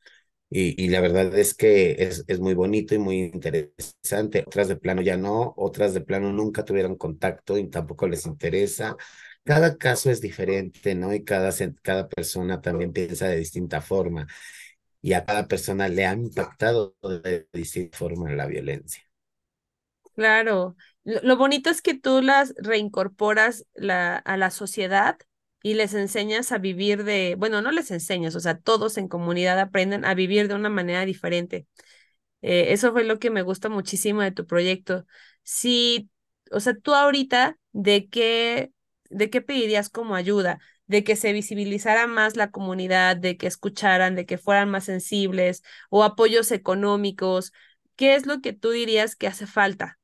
[SPEAKER 2] y, y la verdad es que es, es muy bonito y muy interesante. Otras de plano ya no, otras de plano nunca tuvieron contacto y tampoco les interesa. Cada caso es diferente, ¿no? Y cada, cada persona también piensa de distinta forma y a cada persona le ha impactado de distinta forma la violencia.
[SPEAKER 1] Claro, lo, bonito es que tú las reincorporas la, a la sociedad y les enseñas a vivir de, bueno, no les enseñas, o sea, todos en comunidad aprenden a vivir de una manera diferente. Eh, eso fue lo que me gusta muchísimo de tu proyecto. Si, o sea, tú ahorita, ¿de qué, de qué pedirías como ayuda? de que se visibilizara más la comunidad, de que escucharan, de que fueran más sensibles o apoyos económicos. ¿Qué es lo que tú dirías que hace falta?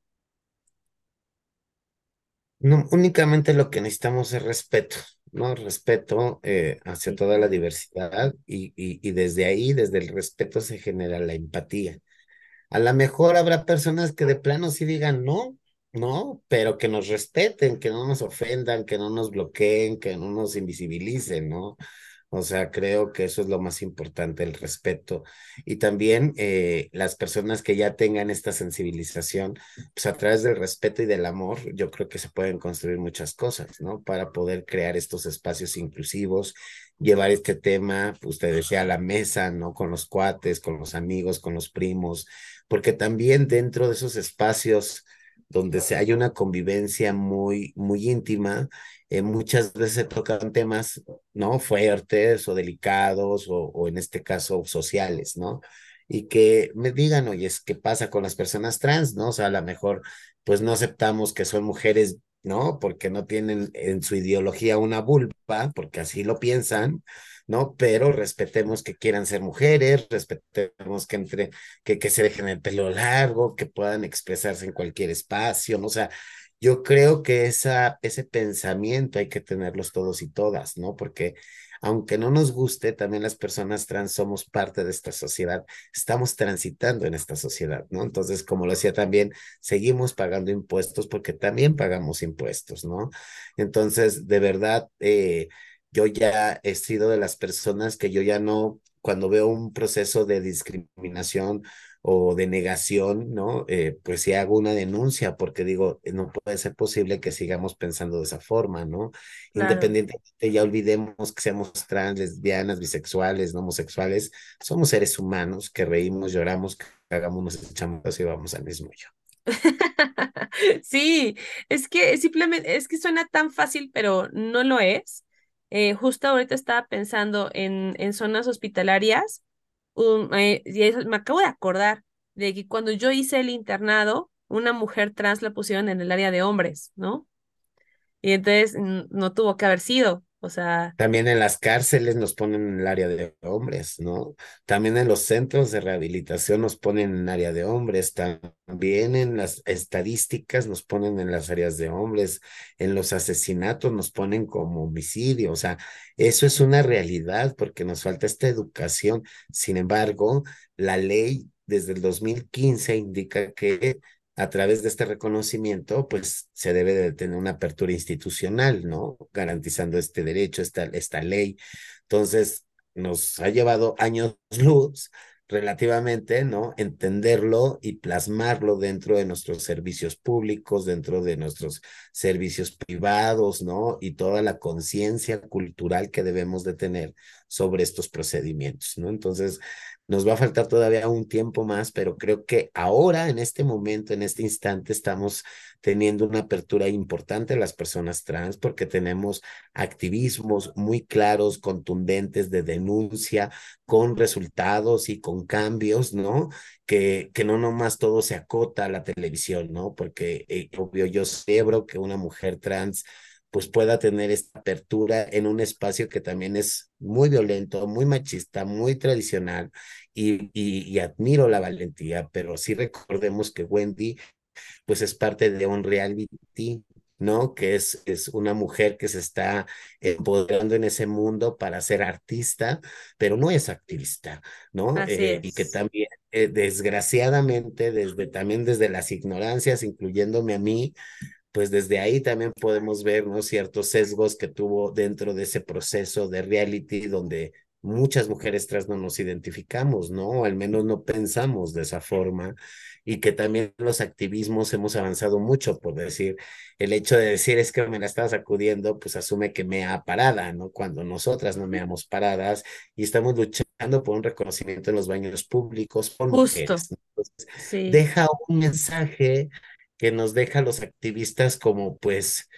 [SPEAKER 2] No, únicamente lo que necesitamos es respeto, ¿no? Respeto eh, hacia toda la diversidad y, y, y desde ahí, desde el respeto se genera la empatía. A lo mejor habrá personas que de plano sí digan no, no, pero que nos respeten, que no nos ofendan, que no nos bloqueen, que no nos invisibilicen, ¿no? O sea, creo que eso es lo más importante, el respeto. Y también eh, las personas que ya tengan esta sensibilización, pues a través del respeto y del amor, yo creo que se pueden construir muchas cosas, ¿no? Para poder crear estos espacios inclusivos, llevar este tema, pues, usted decía, a la mesa, ¿no? Con los cuates, con los amigos, con los primos, porque también dentro de esos espacios donde se, hay una convivencia muy, muy íntima, eh, muchas veces se tocan temas, ¿no? Fuertes o delicados o, o, en este caso sociales, ¿no? Y que me digan, oye, ¿qué pasa con las personas trans, no? O sea, a lo mejor, pues no aceptamos que son mujeres, ¿no? Porque no tienen en su ideología una vulva, porque así lo piensan, ¿no? Pero respetemos que quieran ser mujeres, respetemos que, entre, que, que se dejen el pelo largo, que puedan expresarse en cualquier espacio, ¿no? O sea, yo creo que esa, ese pensamiento hay que tenerlos todos y todas, ¿no? Porque aunque no nos guste, también las personas trans somos parte de esta sociedad, estamos transitando en esta sociedad, ¿no? Entonces, como lo decía también, seguimos pagando impuestos porque también pagamos impuestos, ¿no? Entonces, de verdad, eh, yo ya he sido de las personas que yo ya no, cuando veo un proceso de discriminación o de negación, ¿no? Eh, pues sí hago una denuncia porque digo, eh, no puede ser posible que sigamos pensando de esa forma, ¿no? Claro. Independientemente, ya olvidemos que seamos trans, lesbianas, bisexuales, no homosexuales, somos seres humanos que reímos, lloramos, cagamos, nos echamos y vamos al mismo yo. [laughs]
[SPEAKER 1] sí, es que simplemente, es que suena tan fácil, pero no lo es. Eh, justo ahorita estaba pensando en, en zonas hospitalarias eh, me acabo de acordar de que cuando yo hice el internado, una mujer trans la pusieron en el área de hombres, ¿no? Y entonces no tuvo que haber sido, o sea.
[SPEAKER 2] También en las cárceles nos ponen en el área de hombres, ¿no? También en los centros de rehabilitación nos ponen en el área de hombres, también en las estadísticas nos ponen en las áreas de hombres, en los asesinatos nos ponen como homicidio, o sea, eso es una realidad porque nos falta esta educación. Sin embargo, la ley desde el 2015 indica que a través de este reconocimiento, pues se debe de tener una apertura institucional, ¿no? Garantizando este derecho, esta, esta ley. Entonces, nos ha llevado años [laughs] luz relativamente, ¿no? Entenderlo y plasmarlo dentro de nuestros servicios públicos, dentro de nuestros servicios privados, ¿no? Y toda la conciencia cultural que debemos de tener sobre estos procedimientos, ¿no? Entonces, nos va a faltar todavía un tiempo más, pero creo que ahora, en este momento, en este instante, estamos teniendo una apertura importante a las personas trans porque tenemos activismos muy claros, contundentes de denuncia, con resultados y con cambios, ¿no? Que, que no nomás todo se acota a la televisión, ¿no? Porque eh, obvio yo celebro que una mujer trans pues pueda tener esta apertura en un espacio que también es muy violento, muy machista, muy tradicional y, y, admiro la valentía, pero sí recordemos que Wendy pues es parte de un reality, ¿no? Que es, es una mujer que se está empoderando en ese mundo para ser artista, pero no es activista, ¿no?
[SPEAKER 1] Eh,
[SPEAKER 2] y que también, eh, desgraciadamente, desde, también desde las ignorancias, incluyéndome a mí, pues desde ahí también podemos ver, ¿no? Ciertos sesgos que tuvo dentro de ese proceso de reality donde muchas mujeres trans no nos identificamos, ¿no? Al menos no pensamos de esa forma y que también los activismos hemos avanzado mucho, por decir, el hecho de decir es que me la estaba sacudiendo, pues asume que me ha parada, ¿no? Cuando nosotras no me hemos paradas y estamos luchando por un reconocimiento en los baños públicos por
[SPEAKER 1] Justo.
[SPEAKER 2] mujeres. sí. Deja un mensaje que nos deja a los activistas como pues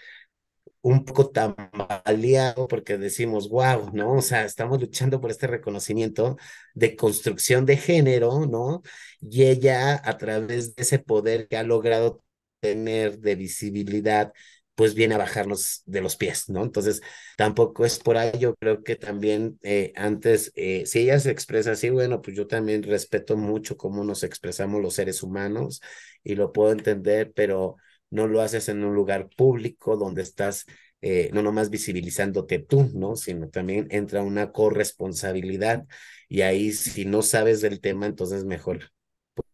[SPEAKER 2] un poco tambaleado porque decimos, wow, ¿no? O sea, estamos luchando por este reconocimiento de construcción de género, ¿no? Y ella, a través de ese poder que ha logrado tener de visibilidad, pues viene a bajarnos de los pies, ¿no? Entonces, tampoco es por ahí, yo creo que también eh, antes, eh, si ella se expresa así, bueno, pues yo también respeto mucho cómo nos expresamos los seres humanos y lo puedo entender, pero no lo haces en un lugar público donde estás eh, no nomás visibilizándote tú, ¿no? Sino también entra una corresponsabilidad y ahí si no sabes del tema, entonces mejor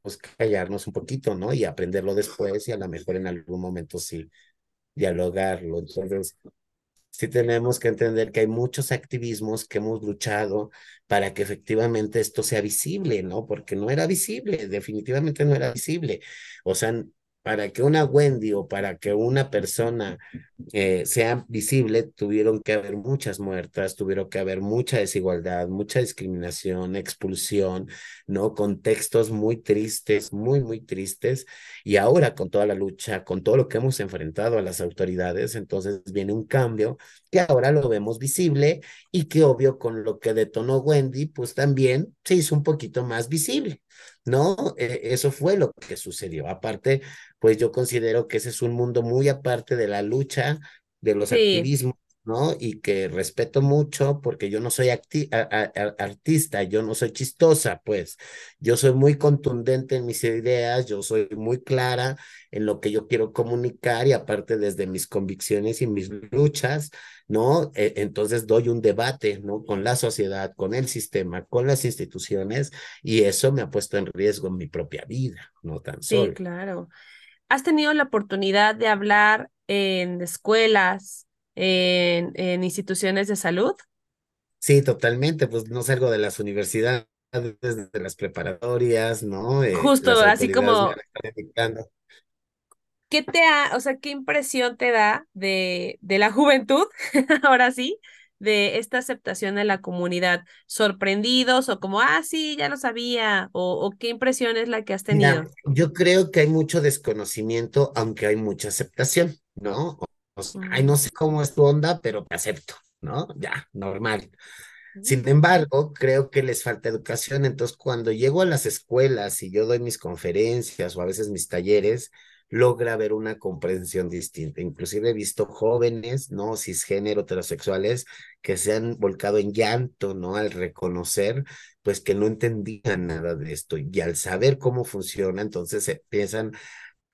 [SPEAKER 2] pues callarnos un poquito, ¿no? Y aprenderlo después y a lo mejor en algún momento sí dialogarlo. Entonces, sí tenemos que entender que hay muchos activismos que hemos luchado para que efectivamente esto sea visible, ¿no? Porque no era visible, definitivamente no era visible. O sea, para que una Wendy o para que una persona eh, sea visible, tuvieron que haber muchas muertas, tuvieron que haber mucha desigualdad, mucha discriminación, expulsión, ¿no? Contextos muy tristes, muy, muy tristes. Y ahora con toda la lucha, con todo lo que hemos enfrentado a las autoridades, entonces viene un cambio que ahora lo vemos visible y que obvio con lo que detonó Wendy, pues también se hizo un poquito más visible. ¿No? E, eso fue lo que sucedió. Aparte, pues yo considero que ese es un mundo muy aparte de la lucha, de los activismos, ¿no? Y que respeto mucho porque yo no soy artista, yo no soy chistosa, pues yo soy muy contundente en mis ideas, yo soy muy clara en lo que yo quiero comunicar y aparte desde mis convicciones y mis luchas, ¿no? E, entonces doy un debate, ¿no? Con la sociedad, con el sistema, con las instituciones y eso me ha puesto en riesgo en mi propia vida, no tan solo.
[SPEAKER 1] Sí, claro. ¿Has tenido la oportunidad de hablar en escuelas, en, en instituciones de salud?
[SPEAKER 2] Sí, totalmente, pues no salgo de las universidades, de las preparatorias, ¿no?
[SPEAKER 1] Eh, Justo, así como... ¿Qué te ha, o sea, qué impresión te da de, de la juventud, [laughs] ahora sí, de esta aceptación de la comunidad? ¿Sorprendidos o como, ah, sí, ya lo sabía? ¿O, qué impresión es la que has tenido?
[SPEAKER 2] yo creo que hay mucho desconocimiento, aunque hay mucha aceptación, ¿no? Ay, no sé cómo es tu onda, pero te acepto, ¿no? Ya, normal. Sin embargo, creo que les falta educación. Entonces, cuando llego a las escuelas y yo doy mis conferencias o a veces mis talleres, logra haber una comprensión distinta. Inclusive he visto jóvenes, ¿no? Cisgénero, heterosexuales, que se han volcado en llanto, ¿no? Al reconocer, pues que no entendían nada de esto. Y al saber cómo funciona, entonces empiezan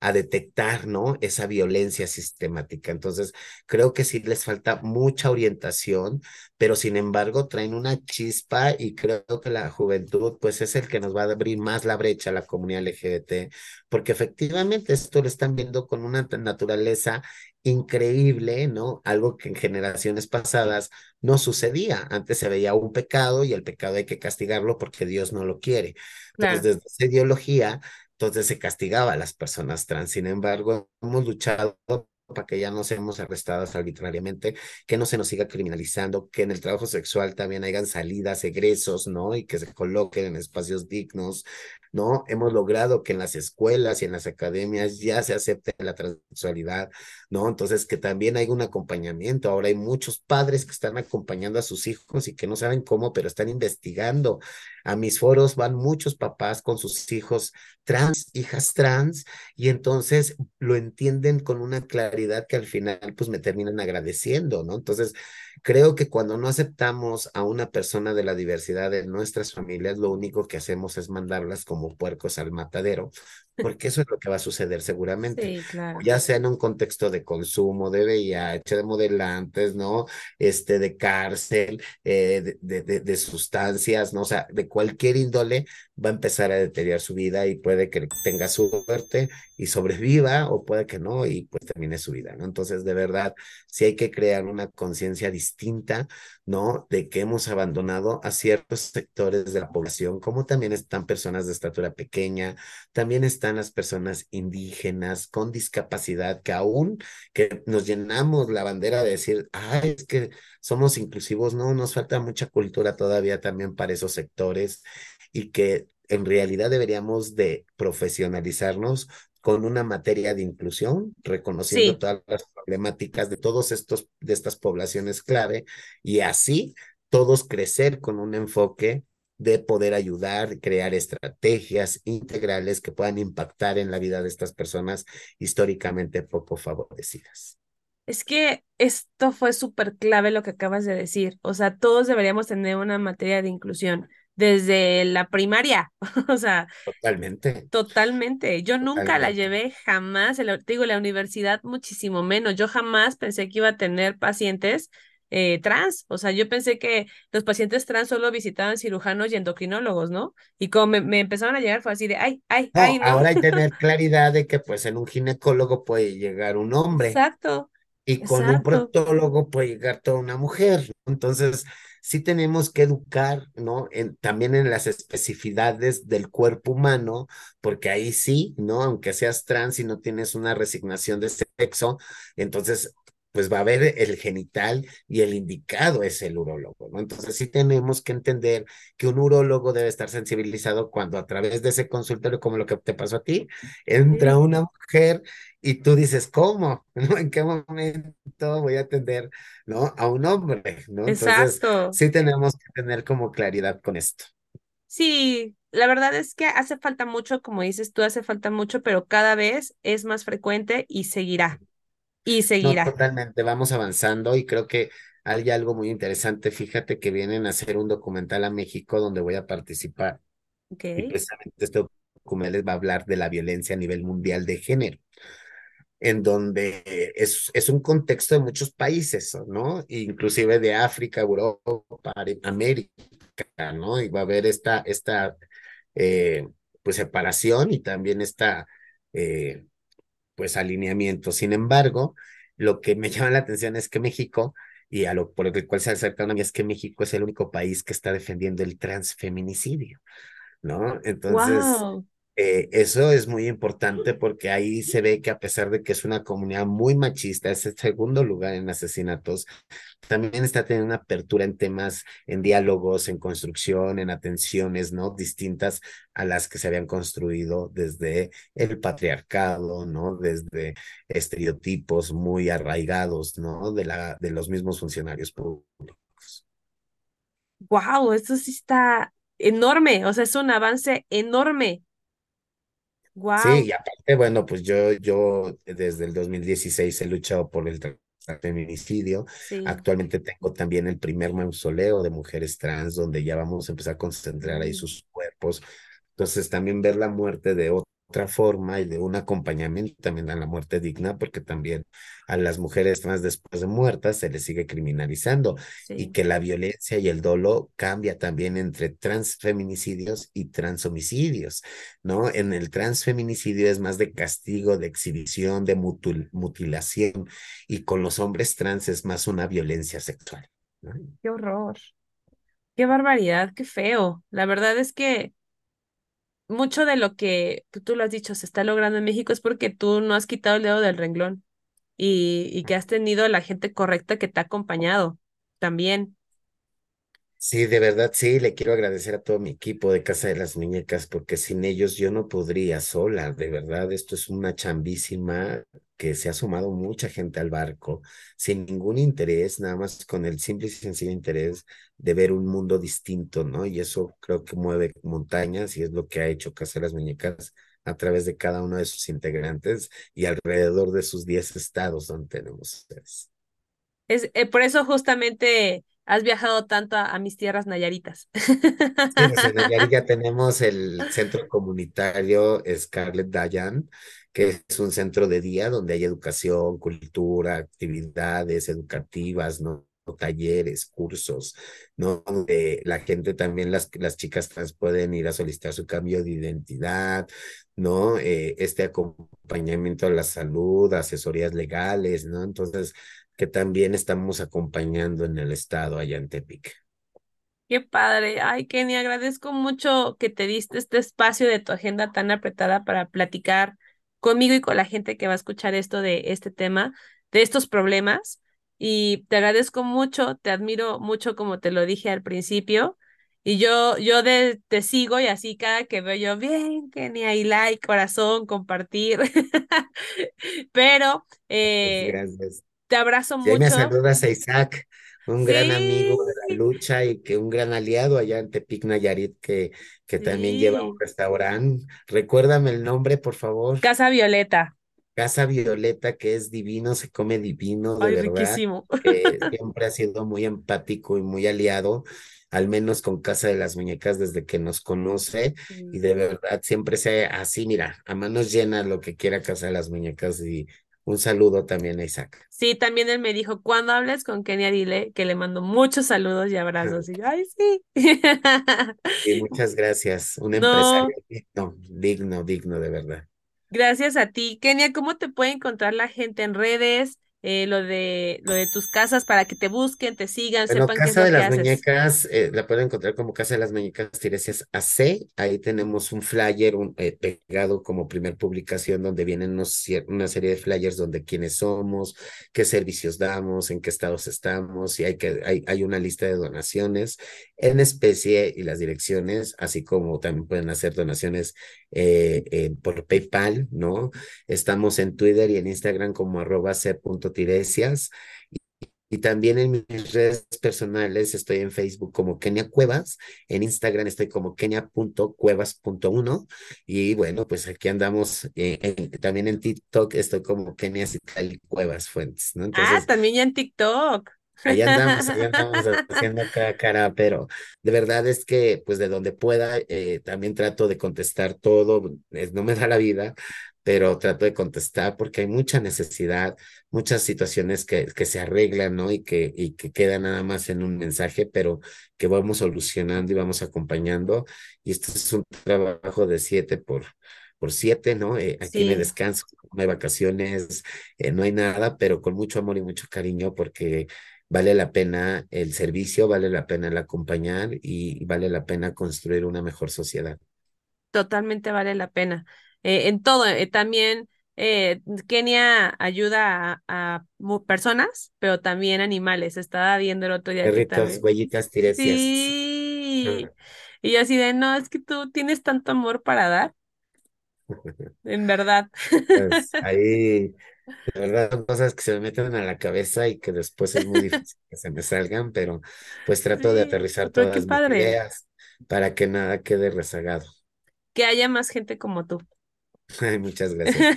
[SPEAKER 2] a detectar, ¿no? Esa violencia sistemática. Entonces, creo que sí les falta mucha orientación, pero sin embargo traen una chispa y creo que la juventud, pues es el que nos va a abrir más la brecha a la comunidad LGBT, porque efectivamente esto lo están viendo con una naturaleza increíble, ¿no? Algo que en generaciones pasadas no sucedía. Antes se veía un pecado y el pecado hay que castigarlo porque Dios no lo quiere. Entonces, desde esa ideología entonces se castigaba a las personas trans. Sin embargo, hemos luchado para que ya no seamos arrestadas arbitrariamente, que no se nos siga criminalizando, que en el trabajo sexual también hayan salidas, egresos, ¿no? Y que se coloquen en espacios dignos, ¿no? Hemos logrado que en las escuelas y en las academias ya se acepte la transexualidad, ¿no? Entonces, que también hay un acompañamiento. Ahora hay muchos padres que están acompañando a sus hijos y que no saben cómo, pero están investigando. A mis foros van muchos papás con sus hijos trans, hijas trans, y entonces lo entienden con una claridad que al final pues me terminan agradeciendo, ¿no? Entonces, creo que cuando no aceptamos a una persona de la diversidad de nuestras familias, lo único que hacemos es mandarlas como puercos al matadero, porque eso es lo que va a suceder seguramente.
[SPEAKER 1] Sí, claro.
[SPEAKER 2] Ya sea en un contexto de consumo, de VIH, de modelantes, ¿no? Este, de cárcel, eh, de, de, de, sustancias, ¿no? O sea, de cualquier índole, va a empezar a deteriorar su vida y puede que tenga suerte y sobreviva o puede que no y pues termine su vida, ¿no? Entonces, de verdad, sí hay que crear una conciencia distinta, ¿no? De que hemos abandonado a ciertos sectores de la población, como también están personas de estatura pequeña, también están las personas indígenas con discapacidad, que aún que nos llenamos la bandera de decir, ay, es que somos inclusivos, no, nos falta mucha cultura todavía también para esos sectores y que en realidad deberíamos de profesionalizarnos con una materia de inclusión, reconociendo
[SPEAKER 1] Sí.
[SPEAKER 2] todas las problemáticas de todos estos, de estas poblaciones clave, y así todos crecer con un enfoque de poder ayudar, crear estrategias integrales que puedan impactar en la vida de estas personas históricamente poco favorecidas.
[SPEAKER 1] Es que esto fue súper clave lo que acabas de decir. O sea, todos deberíamos tener una materia de inclusión desde la primaria. [laughs] O sea,
[SPEAKER 2] Totalmente,
[SPEAKER 1] totalmente. Yo nunca la llevé jamás, te digo, la universidad muchísimo menos. Yo jamás pensé que iba a tener pacientes eh, trans. O sea, yo pensé que los pacientes trans solo visitaban cirujanos y endocrinólogos, ¿no? Y como me, me empezaron a llegar fue así de, ay, ay,
[SPEAKER 2] No,
[SPEAKER 1] ay, no.
[SPEAKER 2] ahora hay que [laughs] tener claridad de que pues en un ginecólogo puede llegar un hombre
[SPEAKER 1] Exacto,
[SPEAKER 2] y con un proctólogo puede llegar toda una mujer. Entonces, sí tenemos que educar, ¿no? En, también en las especificidades del cuerpo humano, porque ahí sí, ¿no? Aunque seas trans y no tienes una resignación de sexo, entonces pues va a haber el genital y el indicado es el urólogo, ¿no? Entonces sí tenemos que entender que un urólogo debe estar sensibilizado cuando a través de ese consultorio, como lo que te pasó a ti, entra una mujer y tú dices, ¿cómo? [laughs] ¿No? ¿En qué momento voy a atender, ¿no? A un hombre, ¿no? Entonces,
[SPEAKER 1] exacto.
[SPEAKER 2] sí tenemos que tener como claridad con esto.
[SPEAKER 1] Sí, la verdad es que hace falta mucho, como dices tú, hace falta mucho, pero cada vez es más frecuente y seguirá, y
[SPEAKER 2] No,
[SPEAKER 1] seguirá.
[SPEAKER 2] totalmente, vamos avanzando y creo que hay algo muy interesante. Fíjate que vienen a hacer un documental a México donde voy a participar
[SPEAKER 1] Ok,
[SPEAKER 2] y precisamente este documental va a hablar de la violencia a nivel mundial de género. En donde es, es un contexto de muchos países, ¿no? Inclusive de África, Europa, América, ¿no? Y va a haber esta, esta eh, pues separación y también esta, eh, pues alineamiento. Sin embargo, lo que me [laughs] llama la atención es que México, y a lo por lo cual se acercan a mí, es que México es el único país que está defendiendo el transfeminicidio. ¿no? Entonces,
[SPEAKER 1] wow,
[SPEAKER 2] eh, eso es muy importante porque ahí se ve que a pesar de que es una comunidad muy machista, es el segundo lugar en asesinatos, también está teniendo una apertura en temas, en diálogos, en construcción, en atenciones, ¿no? Distintas a las que se habían construido desde el patriarcado, ¿no? Desde estereotipos muy arraigados, ¿no? De, la, de los mismos funcionarios públicos.
[SPEAKER 1] wow, esto sí está enorme, o sea, es un avance enorme.
[SPEAKER 2] Sí, y aparte, bueno, pues yo, yo desde el 2016 he luchado por el feminicidio.
[SPEAKER 1] sí.
[SPEAKER 2] Actualmente tengo también el primer mausoleo de mujeres trans, donde ya vamos a empezar a concentrar ahí
[SPEAKER 1] Mm,
[SPEAKER 2] sus cuerpos. Entonces, también ver la muerte de otra forma y de un acompañamiento también a la muerte digna, porque también a las mujeres trans después de muertas se les sigue criminalizando y que la violencia y el dolo cambia también entre transfeminicidios y transhomicidios. ¿no? En el transfeminicidio es más de castigo, de exhibición, de mutilación, y con los hombres trans es más una violencia sexual, ¿no?
[SPEAKER 1] qué horror, qué barbaridad, qué feo. La verdad es que mucho de lo que tú lo has dicho se está logrando en México es porque tú no has quitado el dedo del renglón. y, y que has tenido la gente correcta que te ha acompañado también.
[SPEAKER 2] Sí, de verdad, sí, le quiero agradecer a todo mi equipo de Casa de las Muñecas, porque sin ellos yo no podría sola, de verdad, esto es una chambísima que se ha sumado mucha gente al barco, sin ningún interés, nada más con el simple y sencillo interés de ver un mundo distinto, ¿no? Y eso creo que mueve montañas y es lo que ha hecho Casa de las Muñecas a través de cada uno de sus integrantes y alrededor de sus 10 estados donde tenemos ustedes.
[SPEAKER 1] Es, eh, por eso justamente has viajado tanto a, mis tierras nayaritas.
[SPEAKER 2] Sí, pues en Nayarit ya [laughs] tenemos el centro comunitario Scarlett Dayan, que es un centro de día donde hay educación, cultura, actividades educativas, ¿no? talleres, cursos, ¿no? Donde la gente también, las, las chicas trans pueden ir a solicitar su cambio de identidad, ¿no? Eh, este acompañamiento a la salud, asesorías legales, ¿no? Entonces, que también estamos acompañando en el estado allá en Tepic.
[SPEAKER 1] Qué padre. Ay, Kenny, agradezco mucho que te diste este espacio de tu agenda tan apretada para platicar conmigo y con la gente que va a escuchar esto de este tema, de estos problemas. Y te agradezco mucho, te admiro mucho como te lo dije al principio. Y yo, yo de, te sigo y así cada que veo yo, bien, Kenny, ahí like, corazón, compartir. [laughs] Pero eh,
[SPEAKER 2] Gracias.
[SPEAKER 1] Te abrazo
[SPEAKER 2] Ya me
[SPEAKER 1] mucho.
[SPEAKER 2] saludas a Isaac, un gran amigo de la lucha y que un gran aliado allá en Tepic Nayarit que, que también lleva un restaurante. Recuérdame el nombre, por favor.
[SPEAKER 1] Casa Violeta.
[SPEAKER 2] Casa Violeta, que es divino, se come divino, de
[SPEAKER 1] Ay,
[SPEAKER 2] verdad.
[SPEAKER 1] riquísimo. [laughs]
[SPEAKER 2] Siempre ha sido muy empático y muy aliado, al menos con Casa de las Muñecas desde que nos conoce. Y de verdad, siempre sea así, mira, a manos llenas lo que quiera Casa de las Muñecas. Y un saludo también a Isaac.
[SPEAKER 1] Sí, también él me dijo, cuando hables con Kenia, dile que le mando muchos saludos y abrazos. Y yo, ay, sí. [laughs]
[SPEAKER 2] Y [laughs] muchas gracias. Un
[SPEAKER 1] No,
[SPEAKER 2] empresario digno, digno, digno de verdad.
[SPEAKER 1] gracias a ti. Kenia, ¿cómo te puede encontrar la gente en redes? Eh, lo de, lo de tus casas para que te busquen, te sigan,
[SPEAKER 2] Bueno,
[SPEAKER 1] sepan qué es
[SPEAKER 2] Casa
[SPEAKER 1] lo
[SPEAKER 2] de
[SPEAKER 1] que
[SPEAKER 2] las
[SPEAKER 1] haces.
[SPEAKER 2] Muñecas, eh, la pueden encontrar como Casa de las Muñecas Tiresias AC. Ahí tenemos un flyer un, eh, pegado como primer publicación donde vienen unos una serie de flyers donde quiénes somos, qué servicios damos, en qué estados estamos, y hay, que, hay, hay una lista de donaciones en especie y las direcciones, así como también pueden hacer donaciones eh, eh, por PayPal, ¿no? Estamos en Twitter y en Instagram como arroba c.tiresias. Y también en mis redes personales estoy en Facebook como Kenia Cuevas, en Instagram estoy como kenia.cuevas.1 y bueno, pues aquí andamos, eh, en- también en TikTok estoy como Kenia Citlali Cuevas Fuentes, ¿no?
[SPEAKER 1] Ah, también ya en TikTok.
[SPEAKER 2] Ahí andamos, ahí andamos haciendo cada cara, pero de verdad es que, pues de donde pueda, eh, también trato de contestar todo, es- no me da la vida, pero trato de contestar porque hay mucha necesidad, muchas situaciones que, que se arreglan, ¿no? Y que, y que quedan nada más en un mensaje, pero que vamos solucionando y vamos acompañando. Y esto es un trabajo de siete por, por siete, ¿no? Eh, aquí
[SPEAKER 1] Sí,
[SPEAKER 2] descanso, no hay vacaciones, eh, no hay nada, pero con mucho amor y mucho cariño porque Vale la pena el servicio, vale la pena el acompañar y vale la pena construir una mejor sociedad.
[SPEAKER 1] totalmente vale la pena. Eh, en todo, eh, también eh, Kenia ayuda a, personas, pero también animales. Estaba viendo el otro día
[SPEAKER 2] Perritos, huellitas, tiresias.
[SPEAKER 1] Sí. [laughs] Y yo así de, no, es que tú tienes tanto amor para dar, [laughs] en verdad.
[SPEAKER 2] Pues [laughs] ahí, de verdad, son cosas que se me meten a la cabeza y que después es muy [laughs] difícil que se me salgan, pero pues trato de aterrizar todas mis
[SPEAKER 1] padre
[SPEAKER 2] ideas para que nada quede rezagado.
[SPEAKER 1] que haya más gente como tú.
[SPEAKER 2] Ay, muchas gracias.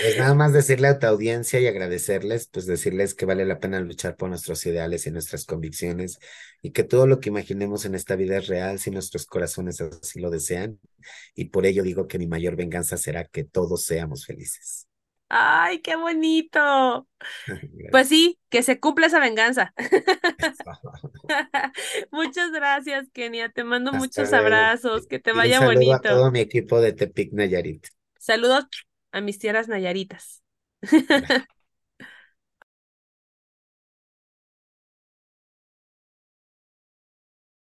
[SPEAKER 2] Pues nada más [laughs] decirle a tu audiencia y agradecerles, pues decirles que vale la pena luchar por nuestros ideales y nuestras convicciones y que todo lo que imaginemos en esta vida es real si nuestros corazones así lo desean. Y por ello digo que mi mayor venganza será que todos seamos felices.
[SPEAKER 1] Ay, qué bonito. [laughs] Pues sí, que se cumpla esa venganza. [laughs] [laughs] Muchas gracias, Kenia. Te mando
[SPEAKER 2] Hasta
[SPEAKER 1] muchos
[SPEAKER 2] luego.
[SPEAKER 1] abrazos. Que te
[SPEAKER 2] Y un
[SPEAKER 1] vaya
[SPEAKER 2] saludo a
[SPEAKER 1] bonito.
[SPEAKER 2] todo mi equipo de Tepic Nayarit.
[SPEAKER 1] Saludos a mis tierras nayaritas.